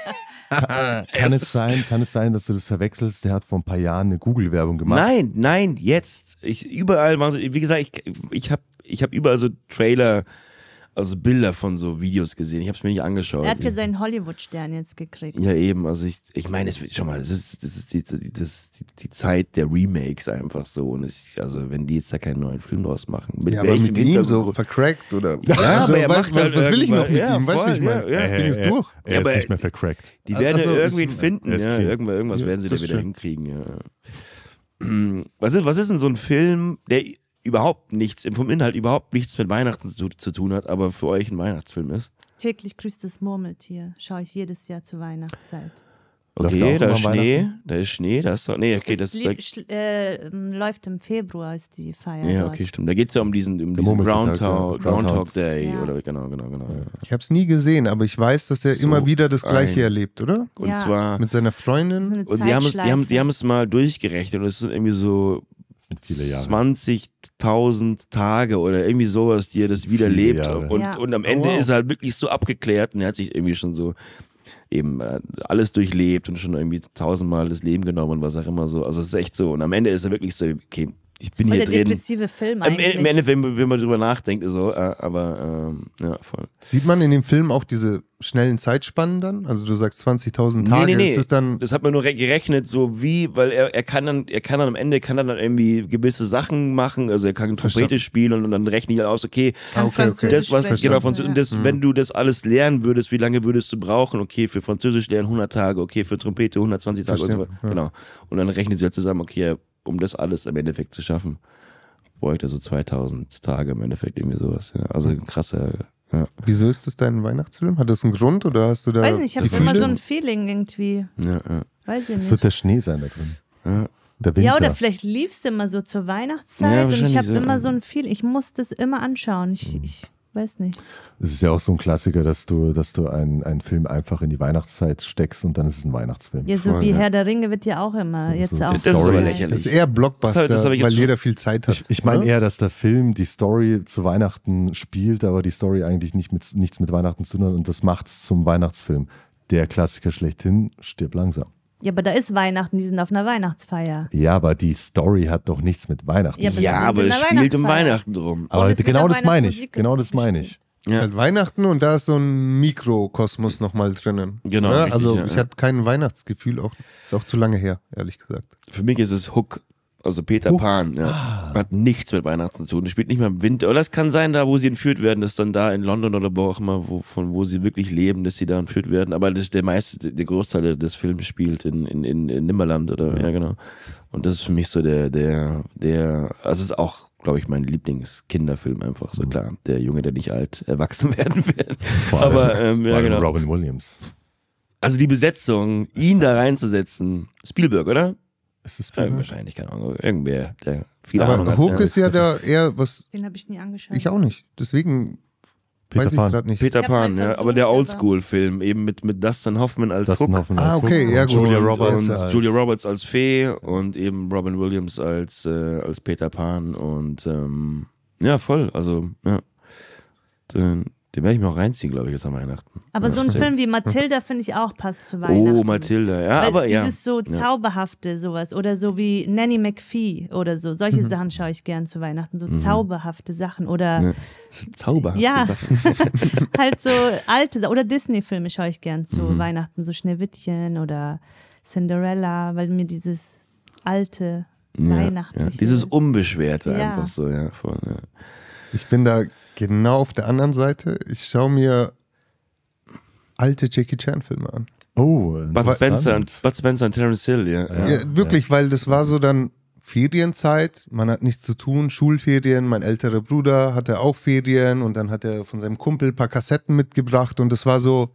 Kann es sein, kann es sein, dass du das verwechselst? Der hat vor ein paar Jahren eine Google-Werbung gemacht. Nein, nein, jetzt. Ich, überall waren so, wie gesagt, ich, ich habe ich hab überall so Trailer, also Bilder von so Videos gesehen. Ich habe es mir nicht angeschaut. Er hat ja seinen Hollywood-Stern jetzt gekriegt. Ja, eben. Also ich, ich meine, es wird schon mal, das ist, das ist die, die, das, die, die Zeit der Remakes einfach so. Und es, also wenn die jetzt da keinen neuen Film draus machen, mit Ja, aber mit ihm so vercrackt oder. Ja, also, aber er was, macht was, halt was will ich noch mit irgendwann- ihm? ja, Weißt du, ich meine? ja, Das ja, Ding ist er, durch. Er Ja, ist nicht mehr vercrackt. Die werden so, ja irgendwie ist- finden, er ja, irgendwas, irgendwas Ja, werden sie da wieder schön. hinkriegen, ja. Was ist, was ist denn so ein Film, der überhaupt nichts, vom Inhalt überhaupt nichts mit Weihnachten zu, zu tun hat, aber für euch ein Weihnachtsfilm ist? Täglich grüßt das Murmeltier. Schaue ich jedes Jahr zur Weihnachtszeit. Okay, da ist Schnee, da ist Schnee, da ist doch, nee, okay, das, da, äh, läuft im Februar, ist die Feier. ja, dort. okay, stimmt. Da geht es ja um diesen, um diesen Groundhog, ja. Groundhog. Day, Ja. oder genau, genau, genau. Ja. Ich habe es nie gesehen, aber ich weiß, dass er So immer wieder das Gleiche ein- erlebt, oder? Und Ja. zwar, Mit seiner So Freundin. eine und die haben, es, die, haben, die haben es mal durchgerechnet und es sind irgendwie so. 20.000 Tage oder irgendwie sowas, die er das wieder Viele lebt. Jahre. Und, Ja. und am Ende Oh, wow. ist er halt wirklich so abgeklärt und er hat sich irgendwie schon so eben äh, alles durchlebt und schon irgendwie tausendmal das Leben genommen und was auch immer so. Also es ist echt so. Und am Ende ist er wirklich so, okay, ich bin Voll hier der drin. depressive Film Im, eigentlich. Im Endeffekt, wenn, wenn man drüber nachdenkt, so, äh, aber ähm, ja, voll. Sieht man in dem Film auch diese schnellen Zeitspannen dann? Also du sagst 20.000 Nee, Tage, nee, nee. ist es dann... Das hat man nur re- gerechnet, so wie, weil er, er kann dann, er kann dann am Ende kann dann irgendwie gewisse Sachen machen, also er kann Trompete spielen und, dann rechne ich halt aus, okay, Kann okay, okay. Französisch das was genau von Ja. das, wenn du das alles lernen würdest, wie lange würdest du brauchen? Okay, für Französisch lernen 100 Tage, okay, für Trompete 120 Tage und so weiter. Genau. Und dann rechnen sie halt zusammen, okay, um das alles im Endeffekt zu schaffen, bräuchte er so 2000 Tage im Endeffekt irgendwie sowas. Ja. Also ein krasser ja. Wieso ist das dein Weihnachtsfilm? Hat das einen Grund oder hast du da... Weiß nicht, ich habe immer so ein Feeling irgendwie. Ja, ja. Weiß ich Es nicht. wird der Schnee sein da drin. Ja. Ja, oder vielleicht lief es immer so zur Ja, Weihnachtszeit und ich habe so. immer so ein Feeling. Ich muss das immer anschauen. Ich, Mhm. ich weiß nicht. Es ist ja auch so ein Klassiker, dass du, dass du einen, einen Film einfach in die Weihnachtszeit steckst und dann ist es ein Weihnachtsfilm. Ja, so Voll, wie ja. Herr der Ringe wird ja auch immer So- jetzt so auch. Das ist aber Story. lächerlich. Das ist eher Blockbuster, Das jetzt weil jeder viel Zeit hat. Ich, ich meine eher, dass der Film die Story zu Weihnachten spielt, aber die Story eigentlich nicht mit, nichts mit Weihnachten zu tun hat und das macht es zum Weihnachtsfilm. Der Klassiker schlechthin stirbt langsam. Ja, aber da ist Weihnachten, die sind auf einer Weihnachtsfeier. Ja, aber die Story hat doch nichts mit Weihnachten Ja, zu aber tun. Ja, aber es spielt um. Weihnachten drum. Aber es wird genau das meine ich. Weihnachtsmusik Genau das meine ich. Es ist halt Weihnachten und da ist so ein Mikrokosmos nochmal drinnen. Genau, Ne? richtig, Also ja, ich ja. hatte kein Weihnachtsgefühl, auch, ist auch zu lange her, ehrlich gesagt. Für mich ist es Hook. Also Peter Pan, ja. Hat nichts mit Weihnachten zu tun. Spielt nicht mal im Winter. Oder es kann sein, da wo sie entführt werden, dass dann da in London oder wo auch immer, wo, von wo sie wirklich leben, dass sie da entführt werden. Aber das, der meiste, der Großteil des Films spielt in, in, in, in Nimmerland oder ja. genau. Und das ist für mich so der, der, der, also es ist auch, glaube ich, mein Lieblingskinderfilm einfach so klar. Der Junge, der nicht alt erwachsen werden wird. Vor allem- Aber ähm, ja, genau. Robin Williams. Also die Besetzung, ihn da reinzusetzen. Spielberg, oder? Ist das Ja, Spielberg? wahrscheinlich, keine Ahnung. Irgendwer, der viel Ahnung Aber hat. Hook ja. ist ja da eher was. Den habe ich nie angeschaut. Ich auch nicht. Deswegen Peter weiß ich Pan. gerade nicht. Peter Ich Pan, ja. Aber der Oldschool-Film, eben mit, mit Dustin Hoffman als Dustin Hook. Hoffman Ah, als okay, Hook ja, gut. Julia Roberts und als Julia Roberts als Fee und eben Robin Williams als, äh, als Peter Pan und ähm, ja, voll. Also, ja. Den, den werde ich mir auch reinziehen, glaube ich, jetzt an Weihnachten. Aber ja, so ein. Film wie Matilda finde ich auch passt zu Weihnachten. Oh, Matilda, ja, Weil aber ja. dieses so ja. zauberhafte sowas oder so wie Nanny McPhee oder so. Solche Mhm. Sachen schaue ich gern zu Weihnachten. So zauberhafte Sachen oder Ja. Zauberhafte Ja. Sachen. halt so alte Sa- oder Disney-Filme schaue ich gern zu Mhm. Weihnachten. So Schneewittchen oder Cinderella, weil mir dieses alte Ja, Weihnachtliche. ja. Dieses Unbeschwerte Ja. einfach so, ja. Voll, ja. Ich bin da genau auf der anderen Seite. Ich schaue mir alte Jackie Chan Filme an. Oh, Bud. Spencer, und, Bud Spencer und Terence Hill, ja. ja. Ja, wirklich, weil das war so dann Ferienzeit, man hat nichts zu tun, Schulferien, mein älterer Bruder hatte auch Ferien und dann hat er von seinem Kumpel ein paar Kassetten mitgebracht und das war so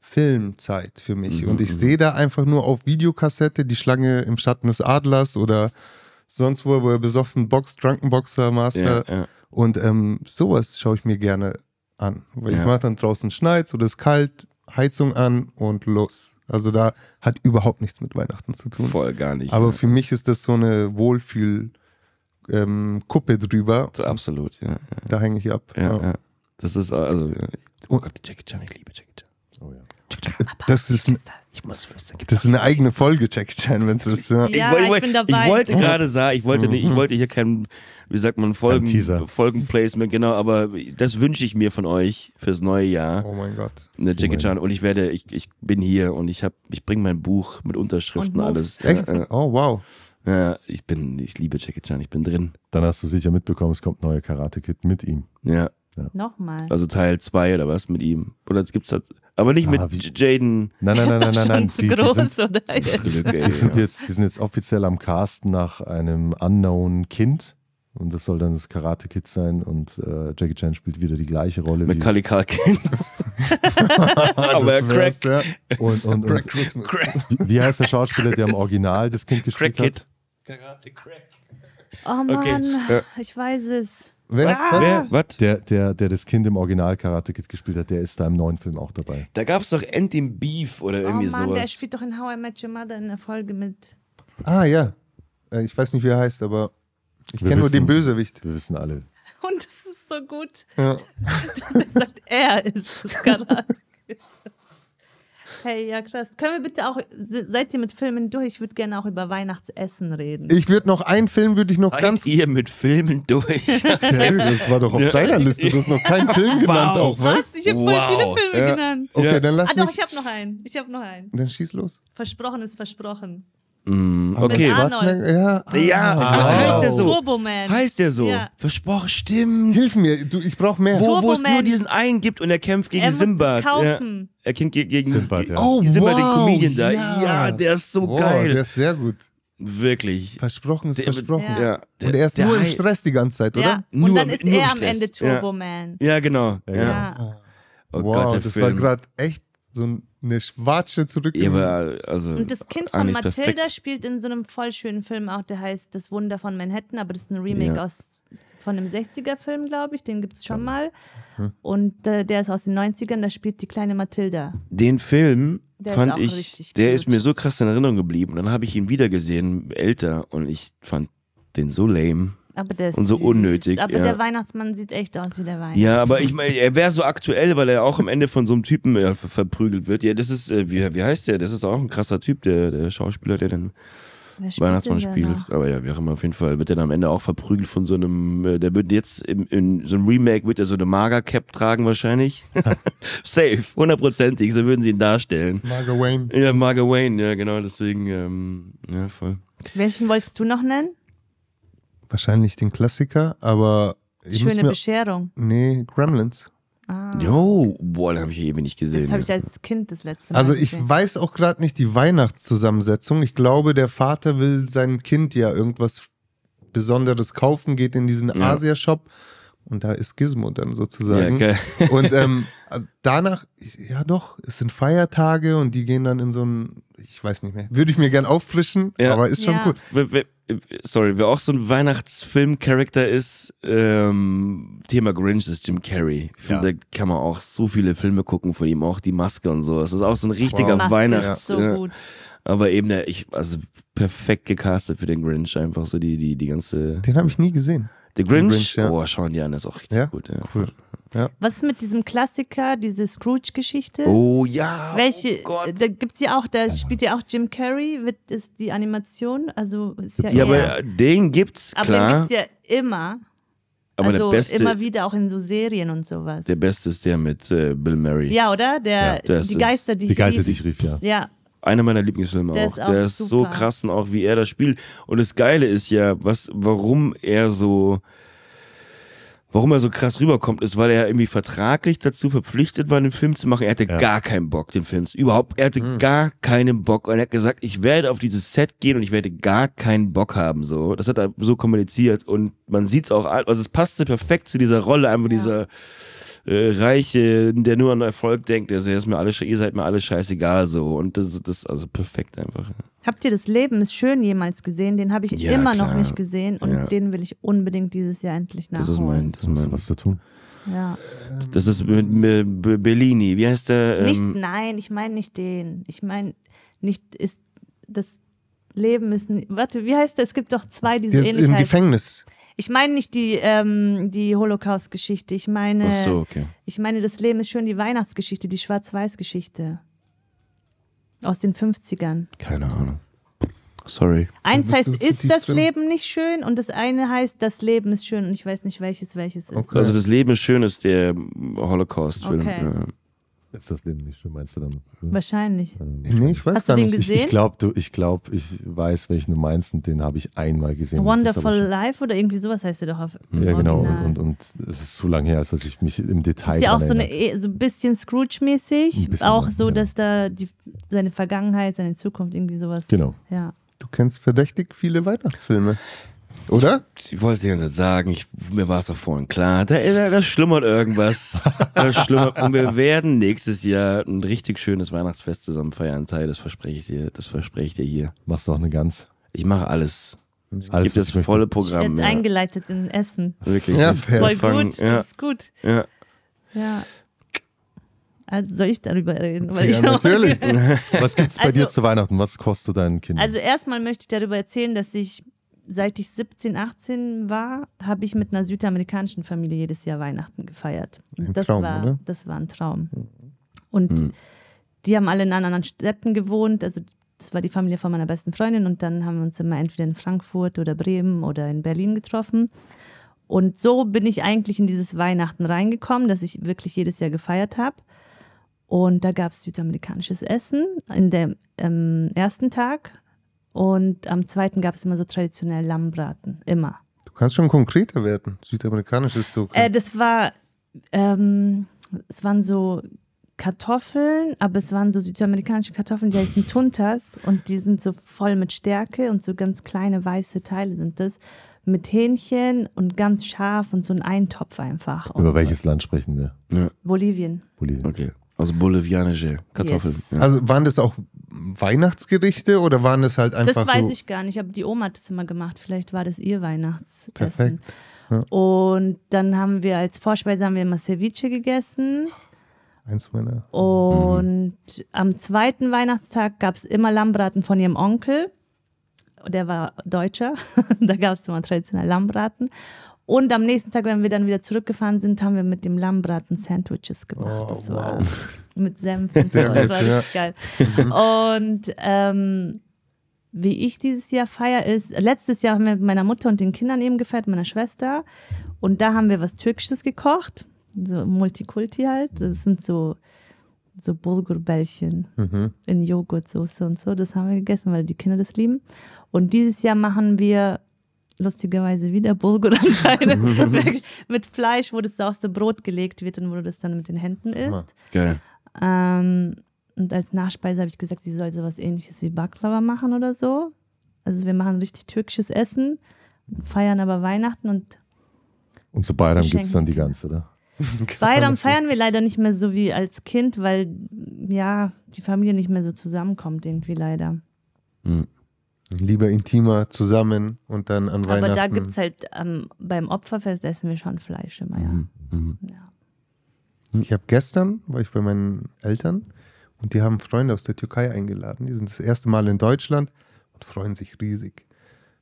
Filmzeit für mich. Und ich sehe da einfach nur auf Videokassette die Schlange im Schatten des Adlers oder sonst wo, wo er besoffen boxt, Drunken Boxer Master. Ja, ja. Und ähm, sowas schaue ich mir gerne an. Weil Ja. ich mache dann draußen schneit oder es ist kalt, Heizung an und los. Also da hat überhaupt nichts mit Weihnachten zu tun. Voll gar nicht. Aber ja. für mich ist das so eine Wohlfühl ähm, Kuppe drüber. So, absolut, ja. Da hänge ich ab. Ja, Ja. ja. Das ist also. Ja. Oh Gott, Jackie Chan, ich liebe Jackie Chan. Oh, ja. Das ist, ein, Ich muss flüstern. Gibt's das ist eine eigene Folge, Jackie Chan, wenn es ist. Ja. Ja, wollte- ich wollte- bin dabei. Ich wollte gerade sagen, ich wollte nicht, ich wollte hier kein, wie sagt man, Folgen, Teaser. Folgenplacement, genau, aber das wünsche ich mir von euch fürs neue Jahr. Oh mein Gott. Eine Jackie. Chan und ich werde, ich, ich bin hier und ich habe, ich bringe mein Buch mit Unterschriften Und alles. Echt? Ja, Oh wow. ja, ich bin, ich liebe Jackie Chan, ich bin drin. Dann hast du sicher mitbekommen, es kommt ein neuer Karate Kid mit ihm. Ja, Nochmal. also Teil 2 oder was mit ihm. Oder gibt's das, aber nicht Ah, mit Jaden. Nein, nein, nein, nein, nein, nein. Die, die, groß, sind? Glück, ey, die, sind jetzt, die sind jetzt offiziell am Casten nach einem unknown Kind. Und das soll dann das Karate Kid sein. Und äh, Jackie Chan spielt wieder die gleiche Rolle mit wie. Kali Kalkin. aber Crack, ja. Und, und, Crack und Christmas. wie, wie heißt der Schauspieler, der im Original das Kind Crack gespielt Kid. hat? Karate Crack. Oh Okay. Mann, Ja. ich weiß es. Wer ist was? Wer? Was? Der, der, der das Kind im Original Karate Kid gespielt hat, der ist da im neuen Film auch dabei. Da gab's doch End im Beef oder Oh irgendwie Mann, der sowas. spielt doch in How I Met Your Mother in der Folge mit. Ah ja. Äh, Ich weiß nicht, wie er heißt, aber ich kenne nur den Bösewicht. Wir wissen alle. Und das ist so gut. Ja. Er sagt, er ist das Karate. Hey, ja krass. Können wir bitte auch, se- seid ihr mit Filmen durch? Ich würde gerne auch über Weihnachtsessen reden. Ich würde noch einen Film, würde ich noch Seid ganz. ihr mit Filmen durch? Ja, das war doch auf deiner Liste. Du hast noch keinen Film genannt, auch, Was? Ich habe voll Wow. viele Filme Ja. genannt. Okay, Ja. dann lass Ah doch, mich. ich habe noch einen. Ich habe noch einen. Dann schieß los. Versprochen ist versprochen. Mm, okay. Schwarzenegger, ja. Ah, Ja, wow. heißt der so? Turboman. Heißt der so? Ja. Versprochen, stimmt. Hilf mir, du, ich brauche mehr. Wo, wo es nur diesen einen gibt und er kämpft gegen er es kaufen. Ja. Er kämpft ge- gegen Sinbad, ja. Oh, Simbad, den wow, Comedian da. ja. Ja, der ist so Wow, geil. Der ist sehr gut. Wirklich. Versprochen ist Der- versprochen. Ja. Ja. Der, Und er ist der nur im Stress die ganze Zeit, oder? Ja, Nur- und dann ist nur er am. Ende. Turboman. Ja, genau. Ja. Ja. Oh wow, Gott, der das Film. war gerade echt so eine Schwatsche zurück. Ja, aber, also, Und das Kind von ist Matilda perfekt. spielt in so einem voll schönen Film auch, der heißt Das Wunder von Manhattan, aber das ist ein Remake Ja. aus von einem 60er-Film, glaube ich, den gibt es schon mal. Hm. Und äh, der ist aus den 90ern, da spielt die kleine Matilda. Den Film Der ist fand ich, der cute. ist mir so krass in Erinnerung geblieben. Und dann habe ich ihn wieder gesehen, älter, und ich fand den so lame. Aber der ist Und so süß. unnötig, Aber ja. der Weihnachtsmann sieht echt aus wie der Weihnachtsmann. Ja, aber ich meine, er wäre so aktuell, weil er auch am Ende von so einem Typen äh, ver verprügelt wird. Ja, das ist, äh, wie, wie heißt der? Das ist auch ein krasser Typ, der, der Schauspieler, der den spielt Weihnachtsmann spielt. noch? Aber ja, wie auch immer, auf jeden Fall wird er dann am Ende auch verprügelt von so einem, äh, der wird jetzt im, in so einem Remake, wird er so eine Mager-Cap tragen wahrscheinlich. Safe, hundertprozentig, so würden sie ihn darstellen. Margot Wayne. Ja, Marga Wayne, ja genau, deswegen, ähm, ja, voll. Welchen wolltest du noch nennen? Wahrscheinlich den Klassiker, aber Schöne mir. Bescherung. Nee, Gremlins. Ah, Jo, boah, den habe ich ewig nicht gesehen. das habe ich ja. als Kind das letzte Mal Also ich gesehen. weiß auch gerade nicht die Weihnachtszusammensetzung. Ich glaube, der Vater will seinem Kind ja irgendwas Besonderes kaufen, geht in diesen Ja. Asia-Shop und da ist Gizmo dann ja, sozusagen. geil. Und ähm, also danach, ja doch, es sind Feiertage und die gehen dann in so ein, ich weiß nicht mehr, würde ich mir gern auffrischen, Ja. aber ist schon Ja. cool. Sorry, wer auch so ein Weihnachtsfilm-Charakter ist, ähm, Thema Grinch ist Jim Carrey. Ich finde, Ja. da kann man auch so viele Filme gucken von ihm, auch die Maske und so. Das ist auch so ein richtiger Maske Weihnachts... ist so ja. gut. Aber eben, der, ich, also perfekt gecastet für den Grinch, einfach so die, die, die ganze. Den habe ich nie gesehen. Der Grinch, Grinch, ja. oh, schauen die an, ist auch richtig Ja? gut. Ja. Cool. Was ist mit diesem Klassiker, diese Scrooge-Geschichte? Oh ja. Welche, Oh Gott. da gibt's ja auch, da spielt ja auch Jim Carrey, wird ist die Animation, also ist ja, Ja, eher, aber den gibt's, aber klar. den gibt's ja immer. aber also der beste, immer wieder auch in so Serien und sowas. der beste ist der mit äh, Bill Murray. ja, oder? Der, Ja, die ist- Geister, die, Die Geister, rief. die ich rief, ja. Ja, Einer meiner Lieblingsfilme Der auch. ist auch Der ist so super. krass und auch wie er das spielt. Und das Geile ist ja, was, warum er so, warum er so krass rüberkommt, ist, weil er irgendwie vertraglich dazu verpflichtet war, den Film zu machen. Er hatte Ja. gar keinen Bock, den Film zu, überhaupt, er hatte gar keinen Bock. Und er hat gesagt, ich werde auf dieses Set gehen und ich werde gar keinen Bock haben, so. Das hat er so kommuniziert und man sieht's auch, also es passte perfekt zu dieser Rolle, einfach Ja. dieser, äh, Reiche, der nur an Erfolg denkt, der sagt, ist mir alles, ihr seid mir alles scheißegal so. Und das das ist also perfekt einfach. Habt ihr das Leben ist schön jemals gesehen? Den habe ich Ja, immer noch klar. nicht gesehen und Ja. den will ich unbedingt dieses Jahr endlich Das nachholen. ist mein, das Das ist mein, was zu tun. Ja. das ist mit, mit Be- Bellini. Wie heißt der? Nicht, Ähm, nein, ich meine nicht den. Ich meine nicht ist das Leben ist warte, wie heißt der? Es gibt doch zwei, die so ähnlich im. Gefängnis. Ich meine nicht die ähm, die Holocaust-Geschichte. Ich meine ach so, okay. ich meine das Leben ist schön die Weihnachtsgeschichte, die Schwarz-Weiß-Geschichte aus den 50ern. Keine Ahnung. Sorry. Eins heißt, ist das drin? Leben nicht schön? Und das eine heißt, das Leben ist schön. Und ich weiß nicht, welches welches ist. Okay. Also das Leben ist schön ist der Holocaust-Film. Okay. Ja. Ist das Leben nicht schön, meinst du dann? Wahrscheinlich. Nee, ich weiß Hast du gar den nicht. Ich, gesehen? ich glaube, du, ich glaube, ich weiß, welchen du meinst und den habe ich einmal gesehen. Wonderful Life oder irgendwie sowas heißt er doch auf Ja, genau. Und, und, und es ist zu lange her, als dass ich mich im Detail ist ja auch so, eine, eh- so ein bisschen Scrooge-mäßig. Bisschen, Auch so, ja. dass da die, seine Vergangenheit, seine Zukunft irgendwie sowas. Genau. Ja. Du kennst verdächtig viele Weihnachtsfilme. Oder? Ich wollte es dir nicht sagen, ich, mir war es doch vorhin klar. Da, da, da schlummert irgendwas. da schlummert. Und wir werden nächstes Jahr ein richtig schönes Weihnachtsfest zusammen feiern, Teil. Das verspreche ich dir. Das verspreche ich dir hier. Machst du auch eine Gans? Ich mache alles. Ich Alles, was das ich volle Programm. hat Ja. eingeleitet in Essen. Wirklich. Ja, fair. Voll fangen- gut, du Ja, bist gut. ja. Ja. Also soll ich darüber reden? Weil Ja, ich natürlich. Was gibt's bei Also- dir zu Weihnachten? Was kostet deinen Kindern? Also erstmal möchte ich darüber erzählen, dass ich, seit ich 17, 18 war, habe ich mit einer südamerikanischen Familie jedes Jahr Weihnachten gefeiert. Ein das Traum, war, oder? Das war ein Traum. Und die haben alle in anderen Städten gewohnt. Also das war die Familie von meiner besten Freundin und dann haben wir uns immer entweder in Frankfurt oder Bremen oder in Berlin getroffen. Und so bin ich eigentlich in dieses Weihnachten reingekommen, dass ich wirklich jedes Jahr gefeiert habe. Und da gab es südamerikanisches Essen in dem ähm, ersten Tag. Und am zweiten gab es immer so traditionell Lammbraten. Immer. Du kannst schon konkreter werden. Südamerikanisch ist so. Äh, das war, ähm, es waren so Kartoffeln, aber es waren so südamerikanische Kartoffeln, die heißen Tuntas und die sind so voll mit Stärke und so ganz kleine weiße Teile sind das. Mit Hähnchen und ganz scharf und so ein Eintopf einfach. Über so. welches Land sprechen wir? Ja. Bolivien. Bolivien. Okay. Also bolivianische Kartoffeln. Yes. Ja. also waren das auch Weihnachtsgerichte oder waren das halt einfach Das weiß so? ich gar nicht, aber die Oma hat es immer gemacht. Vielleicht war das ihr Weihnachtsessen. Perfekt. Und dann haben wir als Vorspeise haben wir immer Ceviche gegessen. Eins meiner. Und am zweiten Weihnachtstag gab es immer Lammbraten von ihrem Onkel. Der war Deutscher. da gab es immer traditionell Lammbraten. Und am nächsten Tag, wenn wir dann wieder zurückgefahren sind, haben wir mit dem Lammbraten Sandwiches gemacht. Oh, das war wow. mit Senf und so. Das war richtig geil. Und ähm, wie ich dieses Jahr feiere, ist, letztes Jahr haben wir mit meiner Mutter und den Kindern eben gefeiert, meiner Schwester. Und da haben wir was Türkisches gekocht. So Multikulti halt. Das sind so, so Bulgurbällchen Mhm. in Joghurtsoße und so. Das haben wir gegessen, weil die Kinder das lieben. Und dieses Jahr machen wir lustigerweise wieder Bulgur anscheinend. Mit Fleisch, wo das so auf so Brot gelegt wird und wo du das dann mit den Händen isst. Geil. Ähm, und als Nachspeise habe ich gesagt, sie soll sowas ähnliches wie Baklava machen oder so. Also wir machen richtig türkisches Essen, feiern aber Weihnachten und Und zu Bayram gibt es dann die ganze, oder? Bayram feiern wir leider nicht mehr so wie als Kind, weil ja die Familie nicht mehr so zusammenkommt irgendwie leider. Lieber intimer zusammen und dann an Weihnachten. Aber da gibt es halt ähm, beim Opferfest essen wir schon Fleisch immer, ja. Mhm. ja. Ich habe gestern, war ich bei meinen Eltern und die haben Freunde aus der Türkei eingeladen. Die sind das erste Mal in Deutschland und freuen sich riesig.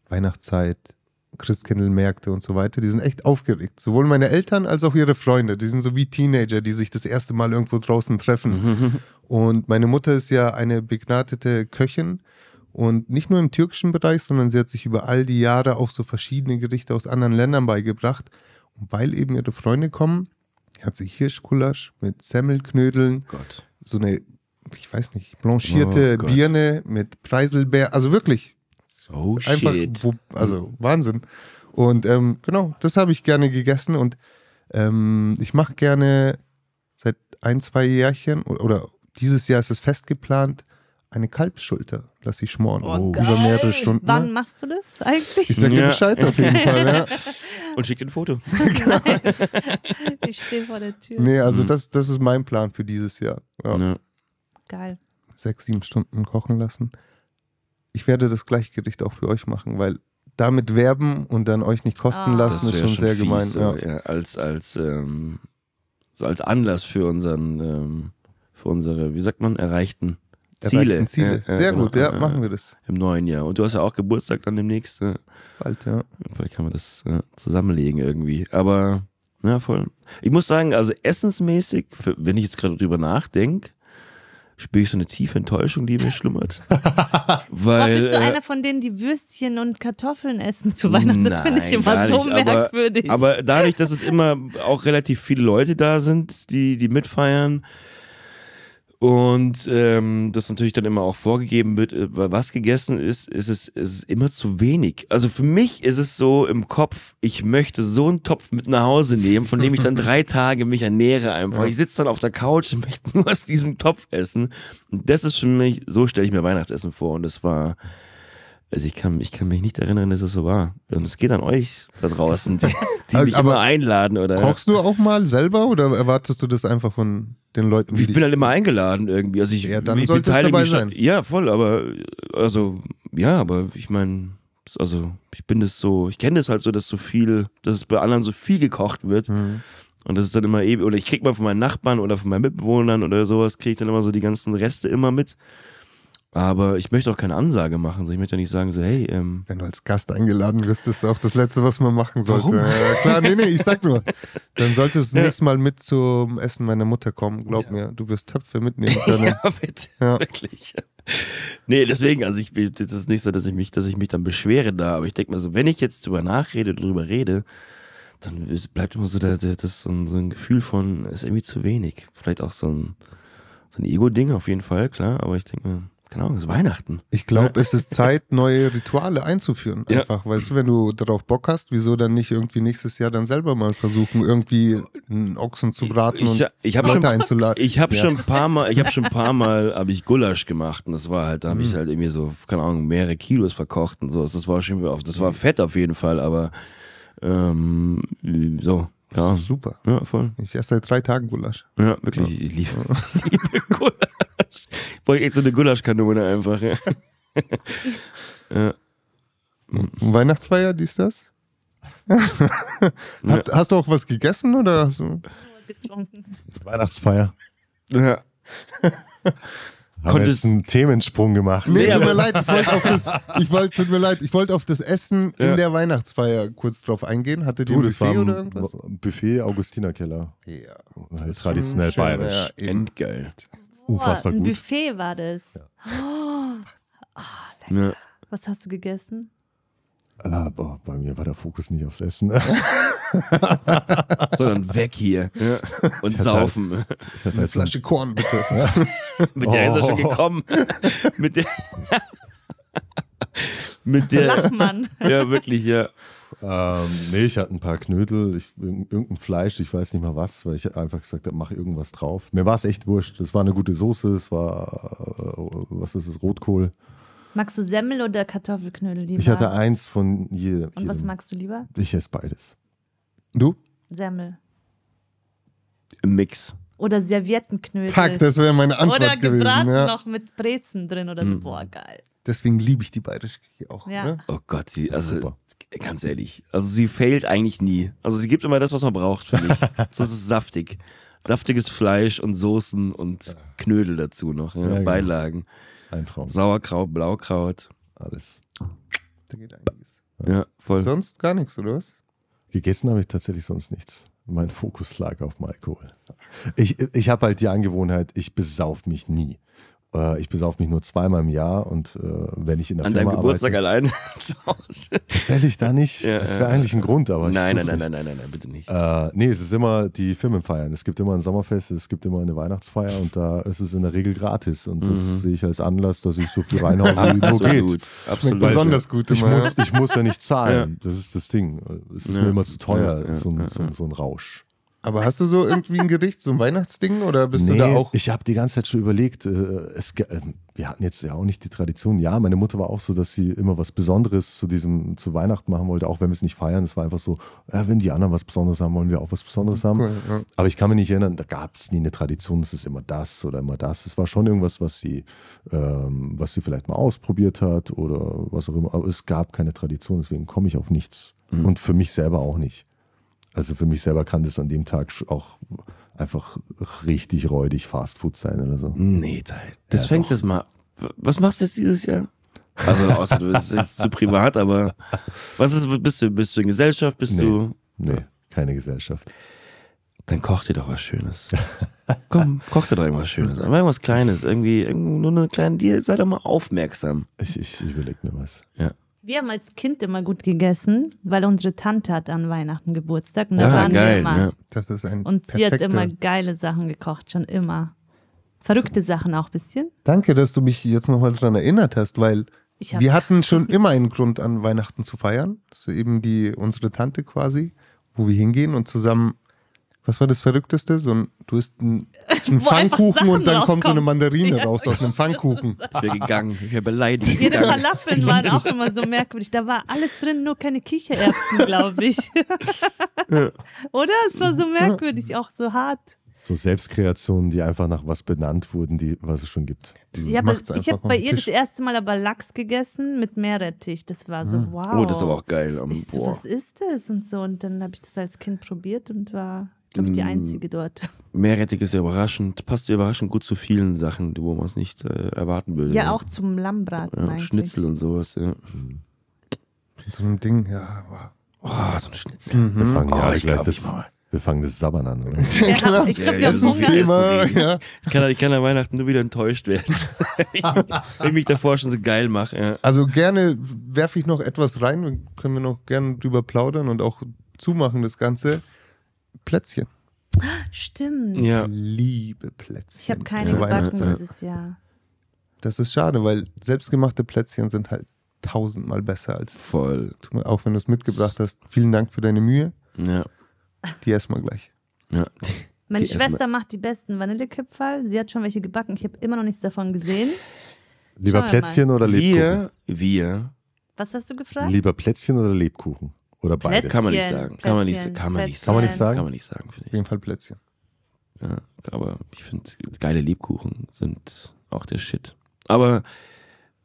Weihnachtszeit, Christkindlmärkte und so weiter. Die sind echt aufgeregt. Sowohl meine Eltern als auch ihre Freunde. Die sind so wie Teenager, die sich das erste Mal irgendwo draußen treffen. Und meine Mutter ist ja eine begnadete Köchin. Und nicht nur im türkischen Bereich, sondern sie hat sich über all die Jahre auch so verschiedene Gerichte aus anderen Ländern beigebracht. Und weil eben ihre Freunde kommen, hat sie Hirschgulasch mit Semmelknödeln, Gott. so eine, ich weiß nicht, blanchierte Oh. Birne mit Preiselbeer, also wirklich Oh einfach, shit. wo, also Wahnsinn. Und ähm, genau, das habe ich gerne gegessen und ähm, ich mache gerne seit ein, zwei Jährchen oder, oder dieses Jahr ist es fest geplant, eine Kalbsschulter lasse ich schmoren Oh, über mehrere Stunden. Wann ne? machst du das eigentlich? Ich sag dir Ja. Bescheid auf jeden Fall. Ja. Und schick ein Foto. Ich stehe vor der Tür. Nee, also das, das ist mein Plan für dieses Jahr. Ja. Ja. Geil. Sechs, sieben Stunden kochen lassen. Ich werde das Gleichgericht auch für euch machen, weil damit werben und dann euch nicht kosten Ah. lassen ist wär schon sehr fies, gemein. So, ja. ja, als, als, ähm, so als Anlass für unseren, ähm, für unsere, wie sagt man, erreichten Ziele. Ziele. Ja, ja, Sehr genau. gut, ja, Ja, machen ja. wir das. Im neuen Jahr. Und du hast ja auch Geburtstag dann demnächst. Ja. Bald, ja. Vielleicht kann man das äh, zusammenlegen irgendwie. Aber, ja, voll. Ich muss sagen, also essensmäßig, wenn ich jetzt gerade drüber nachdenke, spüre ich so eine tiefe Enttäuschung, die mir schlummert. Boah, Weil. bist du äh, einer von denen, die Würstchen und Kartoffeln essen zu Weihnachten? Das finde ich Nein, immer gar so nicht, aber- merkwürdig. Aber dadurch, dass es immer auch relativ viele Leute da sind, die, die mitfeiern und ähm, das natürlich dann immer auch vorgegeben wird, äh, was gegessen ist, ist es, ist es immer zu wenig. Also für mich ist es so im Kopf, ich möchte so einen Topf mit nach Hause nehmen, von dem ich dann drei Tage mich ernähre einfach. Ich sitze dann auf der Couch und möchte nur aus diesem Topf essen. Und das ist für mich, so stelle ich mir Weihnachtsessen vor. Und das war, also ich kann, ich kann mich nicht erinnern, dass es so war. Und es geht an euch da draußen, die, die mich Aber immer einladen oder. Kochst du auch mal selber oder erwartest du das einfach von den Leuten? Ich bin halt immer eingeladen irgendwie. Also ich, Ja, dann ich solltest beteilige dabei mich da- sein. Ja, voll, aber also ja, aber ich meine, also ich bin das so, ich kenne das halt so, dass so viel, dass es bei anderen so viel gekocht wird. Mhm. Und das ist dann immer ewig, oder ich krieg mal von meinen Nachbarn oder von meinen Mitbewohnern oder sowas, kriege ich dann immer so die ganzen Reste immer mit. Aber ich möchte auch keine Ansage machen. Ich möchte ja nicht sagen, so, hey, ähm, Wenn du als Gast eingeladen wirst, ist auch das Letzte, was man machen sollte. Warum? Ja, klar, nee, nee, ich sag nur. Dann solltest du das nächste Mal mit zum Essen meiner Mutter kommen. Glaub mir, du wirst Töpfe mitnehmen können. ja, bitte, Ja. wirklich. Nee, deswegen, also ich will, das ist nicht so, dass ich mich, dass ich mich dann beschwere da, aber ich denke mal so, wenn ich jetzt drüber nachrede, drüber rede, dann bleibt immer so, der, der, das so, ein, so ein Gefühl von, ist irgendwie zu wenig. Vielleicht auch so ein, so ein Ego-Ding auf jeden Fall, klar, aber ich denke mir, keine Ahnung, es ist Weihnachten. Ich glaube, es ist Zeit, neue Rituale einzuführen. Ja. Einfach, weißt du, wenn du darauf Bock hast, wieso dann nicht irgendwie nächstes Jahr dann selber mal versuchen, irgendwie einen Ochsen zu braten Ich, und ich Leute schon, einzuladen. ich habe Ja. schon ein paar Mal, ich habe schon ein paar Mal, habe ich Gulasch gemacht und das war halt, da habe Mhm. ich halt irgendwie so, keine Ahnung, mehrere Kilos verkocht und so. Das war schon, auf- das war fett auf jeden Fall, aber ähm, so, Ahnung. Super. Ja, voll. Ich esse seit drei Tagen Gulasch. Ja, wirklich, ich liebe, liebe Gulasch. Ich brauche echt so eine Gulaschkanone einfach. Ja. ja. Weihnachtsfeier, dies, das? Habt, Hast du auch was gegessen oder hast du? getrunken. Weihnachtsfeier. ja. Haben Konntest- jetzt einen Themensprung gemacht. Nee, tut mir leid, ich wollte auf das, ich wollte, tut mir leid, ich wollte auf das Essen Ja. in der Weihnachtsfeier kurz drauf eingehen. Hattet ihr Du, ein das war Buffet ein oder irgendwas? Buffet Augustinerkeller. Ja. Halt traditionell bayerisch. ja, eben. Unfassbar Boah, ein gut. Buffet war das. Oh, Ja. was hast du gegessen? Aber bei mir war der Fokus nicht aufs Essen. Sondern weg hier. Ja. Und hatte saufen. Ich hatte Eine halt so ein- Flasche Korn, bitte. Mit der ist er schon Oh. gekommen. Mit der Mit der. Lachmann. ja, wirklich, ja. Ähm, nee, ich hatte ein paar Knödel, ich, irgendein Fleisch, ich weiß nicht mal was, weil ich einfach gesagt habe, mach irgendwas drauf. Mir war es echt wurscht. Es war eine gute Soße, es war, äh, was ist es, Rotkohl. Magst du Semmel oder Kartoffelknödel lieber? Ich hatte eins von je, Und was jedem. magst du lieber? Ich esse beides. Du? Semmel. Im Mix. Oder Serviettenknödel. Fuck, das wäre meine Antwort oder gewesen. gebraten Ja. noch mit Brezen drin oder so. Boah, geil. Deswegen liebe ich die bayerische Küche auch. Ja. Ne? Oh Gott, sie, also Super. Ganz ehrlich, also sie failt eigentlich nie. Also sie gibt immer das, was man braucht, finde ich. das ist saftig. Saftiges Fleisch und Soßen und Knödel dazu noch, ja, Ja, genau. Beilagen. Ein Traum. Sauerkraut, Blaukraut. Alles. Da geht einiges. Ja, voll. Sonst gar nichts, oder was? Gegessen habe ich tatsächlich sonst nichts. Mein Fokus lag auf dem Alkohol. Ich, ich habe halt die Angewohnheit, ich besauf mich nie. Äh, Ich besauf mich nur zweimal im Jahr und äh, wenn ich in der An deinem Firma Geburtstag arbeite, allein zu Hause. tatsächlich da nicht. Ja, das ja, wäre eigentlich ein Grund, aber Nein, nein, nein, nicht. nein, nein, nein, nein, bitte nicht. Äh, nee, es ist immer die Firmenfeiern. Es gibt immer ein Sommerfest, es gibt immer eine Weihnachtsfeier und da ist es in der Regel gratis. Und das sehe ich als Anlass, dass ich so viel reinhaue, wie nur geht. Mhm. Absolut. Besonders gut Ich muss, ich muss ja nicht zahlen. Das ist das Ding. Es ist Ja. mir immer zu teuer, Ja, ja, so, ein, ja, so, ein- so ein Rausch. Aber hast du so irgendwie ein Gericht, so ein Weihnachtsding oder bist du da auch? ich habe die ganze Zeit schon überlegt, äh, es, äh, wir hatten jetzt ja auch nicht die Tradition. Ja, meine Mutter war auch so, dass sie immer was Besonderes zu diesem, zu Weihnachten machen wollte, auch wenn wir es nicht feiern. Es war einfach so, ja, wenn die anderen was Besonderes haben, wollen wir auch was Besonderes haben. Cool, ja. Aber ich kann mich nicht erinnern, da gab es nie eine Tradition, es ist immer das oder immer das. Es war schon irgendwas, was sie, ähm, was sie vielleicht mal ausprobiert hat oder was auch immer. Aber es gab keine Tradition, deswegen komme ich auf nichts. Und für mich selber auch nicht. Also für mich selber kann das an dem Tag auch einfach richtig räudig Fastfood sein oder so. Nee, Teil. Das Ja, fängst jetzt mal. Was machst du jetzt dieses Jahr? Also außer du bist jetzt zu privat, aber was ist, bist du, bist du in Gesellschaft, bist Nee. du. Nee, keine Gesellschaft. Dann koch dir doch was Schönes. Komm, koch dir doch irgendwas Schönes. Einfach irgendwas Kleines. Irgendwie, nur eine kleine, dir, sei doch mal aufmerksam. Ich, ich, ich überlege mir was. Ja. Wir haben als Kind immer gut gegessen, weil unsere Tante hat an Weihnachten Geburtstag und da Ja, waren wir geil. immer. Ja. Das ist ein Und sie hat immer geile Sachen gekocht, schon immer. Verrückte Sachen auch ein bisschen. Danke, dass du mich jetzt nochmal dran erinnert hast, weil wir hatten schon immer einen Grund an Weihnachten zu feiern. Das ist eben die, unsere Tante quasi, wo wir hingehen und zusammen, was war das Verrückteste? So ein, du isst einen, einen Pfannkuchen und dann Sachen kommt so eine rauskommen. Mandarine Ja, raus aus einem Pfannkuchen. Ich wäre gegangen. Ich wäre beleidigt. Jede. Falafeln waren auch immer so merkwürdig. Da war alles drin, nur keine Kichererbsen, glaube ich. Oder? Es war so merkwürdig, auch so hart. So Selbstkreationen, die einfach nach was benannt wurden, die, was es schon gibt. Dieses Ja, ich habe bei ihr das Tisch. erste Mal aber Lachs gegessen mit Meerrettich. Das war so, wow. Oh, das ist aber auch geil. Um, Ich so, was ist das? Und so. Und dann habe ich das als Kind probiert und war, glaube ich, die Mm. einzige dort. Meerrettich ist ja überraschend, passt ja überraschend gut zu vielen Sachen, wo man es nicht äh, erwarten würde. Ja, auch zum Lammbraten Ja, eigentlich. Schnitzel und sowas, ja. So ein Ding, ja. Oh, so ein Schnitzel. Wir fangen Oh, ja ich gleich glaub, das, ich mal. wir fangen das Sabbern an. Oder? Ja, Klar. ich glaube, Ja, das haben ist Hunger. Thema, ja. Ich kann, ich kann an Weihnachten nur wieder enttäuscht werden. ich, wenn ich mich davor schon so geil mache. Ja. Also gerne werfe ich noch etwas rein, dann können wir noch gerne drüber plaudern und auch zumachen das Ganze. Plätzchen. Stimmt. Ja. Ich liebe Plätzchen. Ich habe keine gebacken dieses Jahr. Das ist schade, weil selbstgemachte Plätzchen sind halt tausendmal besser als, Voll. auch wenn du es mitgebracht hast. Vielen Dank für deine Mühe. Ja. Die essen wir gleich. ja. Meine Die Schwester macht die besten Vanillekipferl. Sie hat schon welche gebacken. Ich habe immer noch nichts davon gesehen. Lieber Schauen wir Plätzchen oder Lebkuchen? Wir, wir, Was hast du gefragt? Lieber Plätzchen oder Lebkuchen? Oder beides? kann man nicht sagen. Kann man nicht, kann man nicht sagen. Kann man nicht sagen? Kann man nicht sagen, finde Auf ich. jeden Fall Plätzchen. Ja, aber ich finde, geile Lebkuchen sind auch der Shit. Aber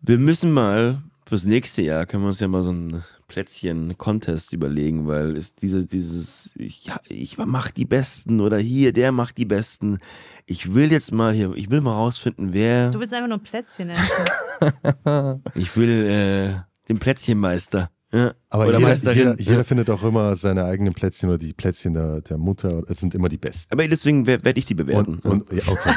wir müssen mal, fürs nächste Jahr können wir uns ja mal so ein Plätzchen-Contest überlegen, weil ist diese, dieses, ich, ja, ich mach die Besten oder hier, der macht die Besten. Ich will jetzt mal hier, ich will mal rausfinden, wer, Du willst einfach nur Plätzchen essen. ich will äh, den Plätzchenmeister. Ja. Aber jeder, jeder, jeder ja. findet auch immer seine eigenen Plätzchen oder die Plätzchen der, der Mutter. Es sind immer die besten. Aber deswegen werde ich die bewerten. Und, und, ja, okay.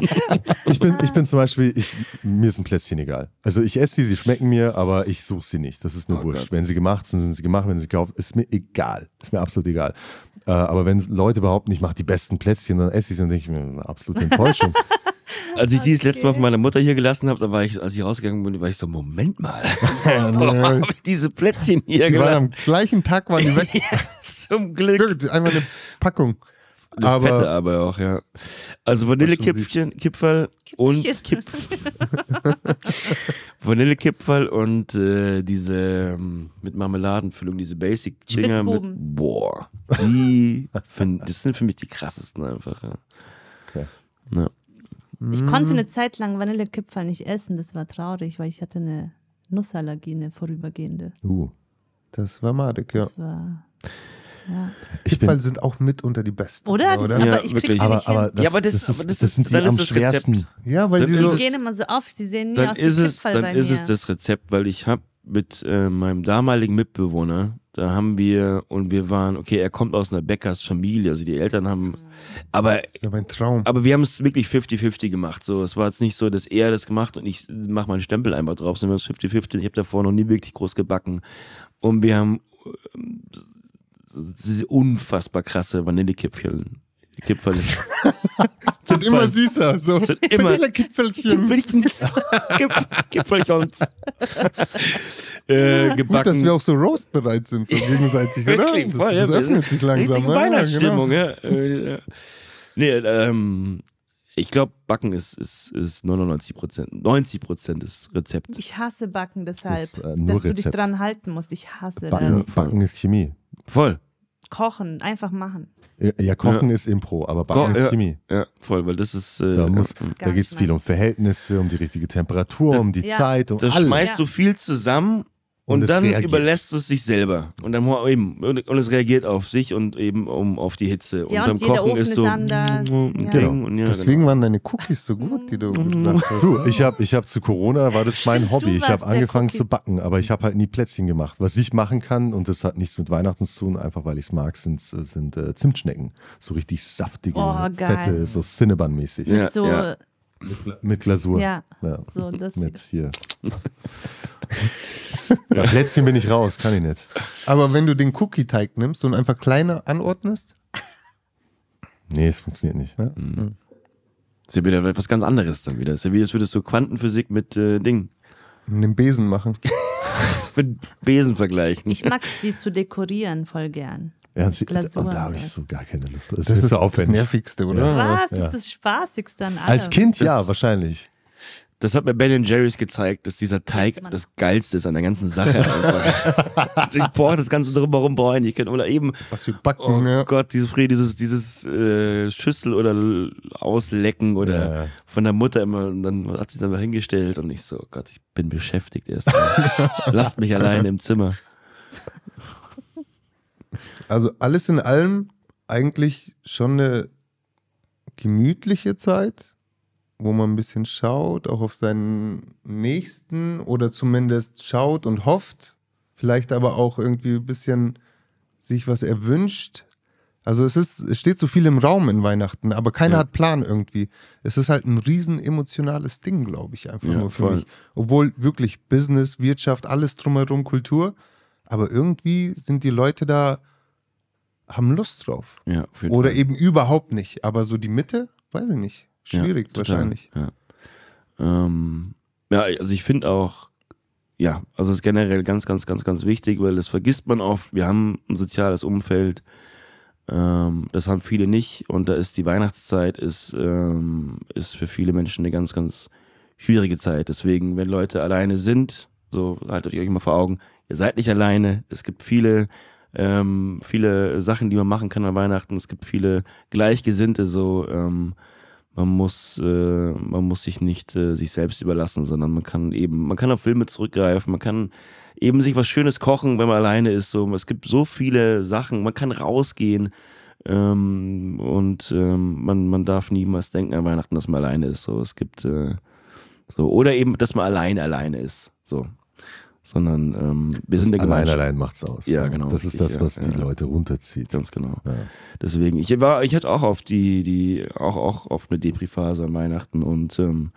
ich, bin, ich bin zum Beispiel, ich, mir sind Plätzchen egal. Also ich esse sie, sie schmecken mir, aber ich suche sie nicht. Das ist mir Oh wurscht. Gott. Wenn sie gemacht sind, sind sie gemacht. Wenn sie gekauft, ist mir egal. Ist mir absolut egal. Äh, aber wenn Leute behaupten, ich mache die besten Plätzchen, dann esse ich sie und denke ich mir, eine absolute Enttäuschung. Als ich die das letzte Mal von meiner Mutter hier gelassen habe, da war ich, als ich rausgegangen bin, war ich so, Moment mal. Warum habe ich diese Plätzchen hier Die waren gelassen? am gleichen Tag waren die weg. Zum Glück. Wirklich, Einfach eine Packung. Eine Aber- fette aber auch, ja. Also Vanillekipfchen, Kipferl und Kip Vanillekipferl und äh, diese ähm, mit Marmeladenfüllung, diese Basic Dinger mit boah, die find, das sind für mich die krassesten einfach. Ja. Okay. Ja. Ich konnte eine Zeit lang Vanillekipferl nicht essen. Das war traurig, weil ich hatte eine Nussallergie, eine vorübergehende. Uh. Das war madig, ja. Das war. Ja. Ich bin, Kipferl sind auch mit unter die besten. Oder? Das, oder? aber Ja, ich krieg wirklich. aber, aber, hin. das, Ja, aber das- das, ist, aber das das sind die am das Rezept. schwersten. Ja, weil Dann sie ist so. Gehen immer so auf, sie sehen nie Dann aus ist wie es, dann bei ist mir. es das Rezept, weil ich habe mit äh, meinem damaligen Mitbewohner, da haben wir und wir waren, okay, er kommt aus einer Bäckersfamilie, also die Eltern haben, aber Das wäre mein Traum. aber wir haben es wirklich 50-50 gemacht. So, es war jetzt nicht so, dass er das gemacht und ich mache meinen Stempel einfach drauf, sondern wir haben es 50-50. Ich habe davor noch nie wirklich groß gebacken. Und wir haben diese unfassbar krasse Vanillekipferl. Kipferl. sind immer süßer. So Sind immer- Vanillekipfelchen. Kipfelchens. Kip- Kipfelchens. äh, Gut, gebacken. dass wir auch so roastbereit sind, so gegenseitig, oder? Wirklich, Das, voll, das ja. öffnet sich langsam. Ja, Weihnachtsstimmung, genau. ja. Äh, ja. Nee, ähm, ich glaube, Backen ist, ist, ist 99 Prozent, 90 Prozent ist Rezept. Ich hasse Backen deshalb, Das ist, äh, dass du dich Rezept. dran halten musst. Ich hasse Backen, das. Backen ist Chemie. Voll. Kochen, einfach machen. Ja, Ja, Kochen ist Impro, aber Backen Ko- ist ja. Chemie. Ja, voll, weil das ist. Äh, Da, muss, ja. da geht es viel um. Verhältnisse, um die richtige Temperatur, um die Ja. Zeit, um Da alles. schmeißt Ja. du viel zusammen und, Und dann reagiert. überlässt es sich selber. Und dann eben, und, und es reagiert auf sich und eben um auf die Hitze. Ja, und und beim Kochen Ofen ist so. ist anders. ein Ja. Ding Und ja, Deswegen waren deine Cookies so gut, die du gemacht hast. Du, ich habe ich hab zu Corona, war das mein Stimmt, Hobby. du Ich habe angefangen Cookie. zu backen, aber ich habe halt nie Plätzchen gemacht. Was ich machen kann, und das hat nichts mit Weihnachten zu tun, einfach weil ich es mag, sind, sind äh, Zimtschnecken. So richtig saftige, Oh, fette, so Cinnabon-mäßig. Ja, so, ja. Mit Glasur. Ja, Ja. so das. Mit hier. Bei Plätzchen bin ich raus, kann ich nicht. Aber wenn du den Cookie-Teig nimmst und einfach kleiner anordnest, Nee, es funktioniert nicht. Ja? ist ja wieder etwas ganz anderes dann wieder. ist ja wie, als würdest du Quantenphysik mit äh, Ding, einen Besen machen. mit Besen vergleichen. Ich mag sie zu dekorieren voll gern. Ja, und sie, Glasur und da habe ich so. so gar keine Lust. Das, Das ist ist so das aufwendig. Nervigste, oder? Was? Das ja. ist das Spaßigste an allem. Als Kind ja, Das- wahrscheinlich. Das hat mir Ben Jerry's gezeigt, dass dieser Teig mal- das Geilste ist an der ganzen Sache einfach. ich brauche das Ganze drumherum brauchen. Ich kann, oder eben, Was wir backen, oh ja. Gott, dieses, Fried, dieses, dieses äh, Schüssel oder Auslecken oder Ja, ja. von der Mutter immer. Und dann hat sie es einfach hingestellt und ich so, oh Gott, ich bin beschäftigt erst. Lasst mich allein im Zimmer. Also alles in allem eigentlich schon eine gemütliche Zeit, wo man ein bisschen schaut, auch auf seinen Nächsten oder zumindest schaut und hofft, vielleicht aber auch irgendwie ein bisschen sich was erwünscht. Also es ist, es steht so viel im Raum in Weihnachten, aber keiner Ja. hat Plan irgendwie. Es ist halt ein riesen emotionales Ding, glaube ich, einfach Ja, nur für voll. mich. Obwohl wirklich Business, Wirtschaft, alles drumherum, Kultur. Aber irgendwie sind die Leute da, haben Lust drauf. Ja, Oder Fall. eben überhaupt nicht. Aber so die Mitte, weiß ich nicht. Schwierig Ja, wahrscheinlich. Ja, ähm, ja also ich finde auch, ja, also es ist generell ganz, ganz, ganz, ganz wichtig, weil das vergisst man oft. Wir haben ein soziales Umfeld, ähm, das haben viele nicht und da ist die Weihnachtszeit ist, ähm, ist für viele Menschen eine ganz, ganz schwierige Zeit. Deswegen, wenn Leute alleine sind, so haltet euch mal vor Augen, ihr seid nicht alleine. Es gibt viele ähm, viele Sachen, die man machen kann an Weihnachten. Es gibt viele Gleichgesinnte, so ähm, man muss, äh, man muss sich nicht äh, sich selbst überlassen, sondern man kann eben, man kann auf Filme zurückgreifen, man kann eben sich was Schönes kochen, wenn man alleine ist. So, es gibt so viele Sachen, man kann rausgehen ähm, und ähm, man, man darf niemals denken an Weihnachten, dass man alleine ist. So, es gibt äh, so oder eben, dass man alleine alleine ist. So, sondern ähm, wir sind eine allein Gemeinschaft. allein macht's aus. Ja, genau, Das ist das, ja, was die ja. Leute runterzieht. Ganz genau. Ja. Deswegen, ich war, ich hatte auch auf die, die, auch, auch auf eine Depri-Phase an Weihnachten und ähm,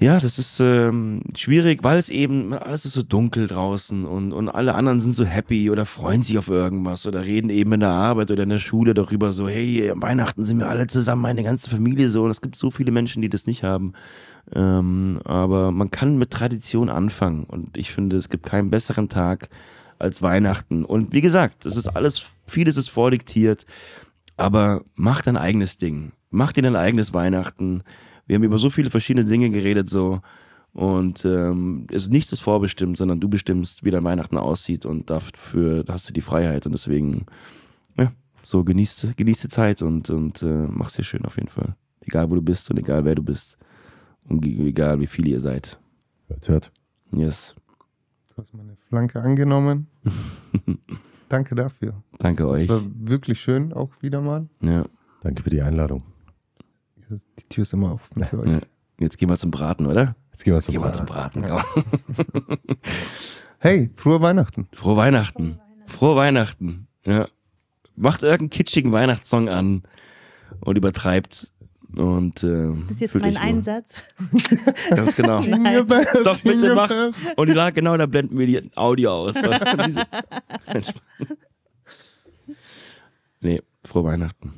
Ja, das ist ähm, schwierig, weil es eben, alles ist so dunkel draußen und, und alle anderen sind so happy oder freuen sich auf irgendwas oder reden eben in der Arbeit oder in der Schule darüber so, hey, am Weihnachten sind wir alle zusammen, meine ganze Familie so. Und es gibt so viele Menschen, die das nicht haben. Ähm, aber man kann mit Tradition anfangen und ich finde, es gibt keinen besseren Tag als Weihnachten. Und wie gesagt, es ist alles, vieles ist vordiktiert, aber mach dein eigenes Ding. Mach dir dein eigenes Weihnachten wir haben über so viele verschiedene Dinge geredet, so. Und ähm, es, nichts ist vorbestimmt, sondern du bestimmst, wie dein Weihnachten aussieht und dafür hast du die Freiheit. Und deswegen, ja, so genießt, genießt die Zeit und, und äh, mach's dir schön auf jeden Fall. Egal wo du bist und egal wer du bist. Und egal wie viele ihr seid. Hört, hört. Yes. Du hast meine Flanke angenommen. Danke dafür. Danke Das euch. war wirklich schön, auch wieder mal. Ja. Danke für die Einladung. Die Tür ist immer offen für euch. ja. Jetzt gehen wir zum Braten, oder? Jetzt gehen wir zum Gehen wir Braten. zum Braten. komm. Hey, frohe Weihnachten. Frohe Weihnachten. Frohe Weihnachten. Ja. Macht irgendeinen kitschigen Weihnachtssong an und übertreibt. Und, äh, Das ist jetzt mein. Einsatz. Ganz genau. Doch, bitte mach. Und die lag genau, da blenden wir die Audio aus. Nee, frohe Weihnachten.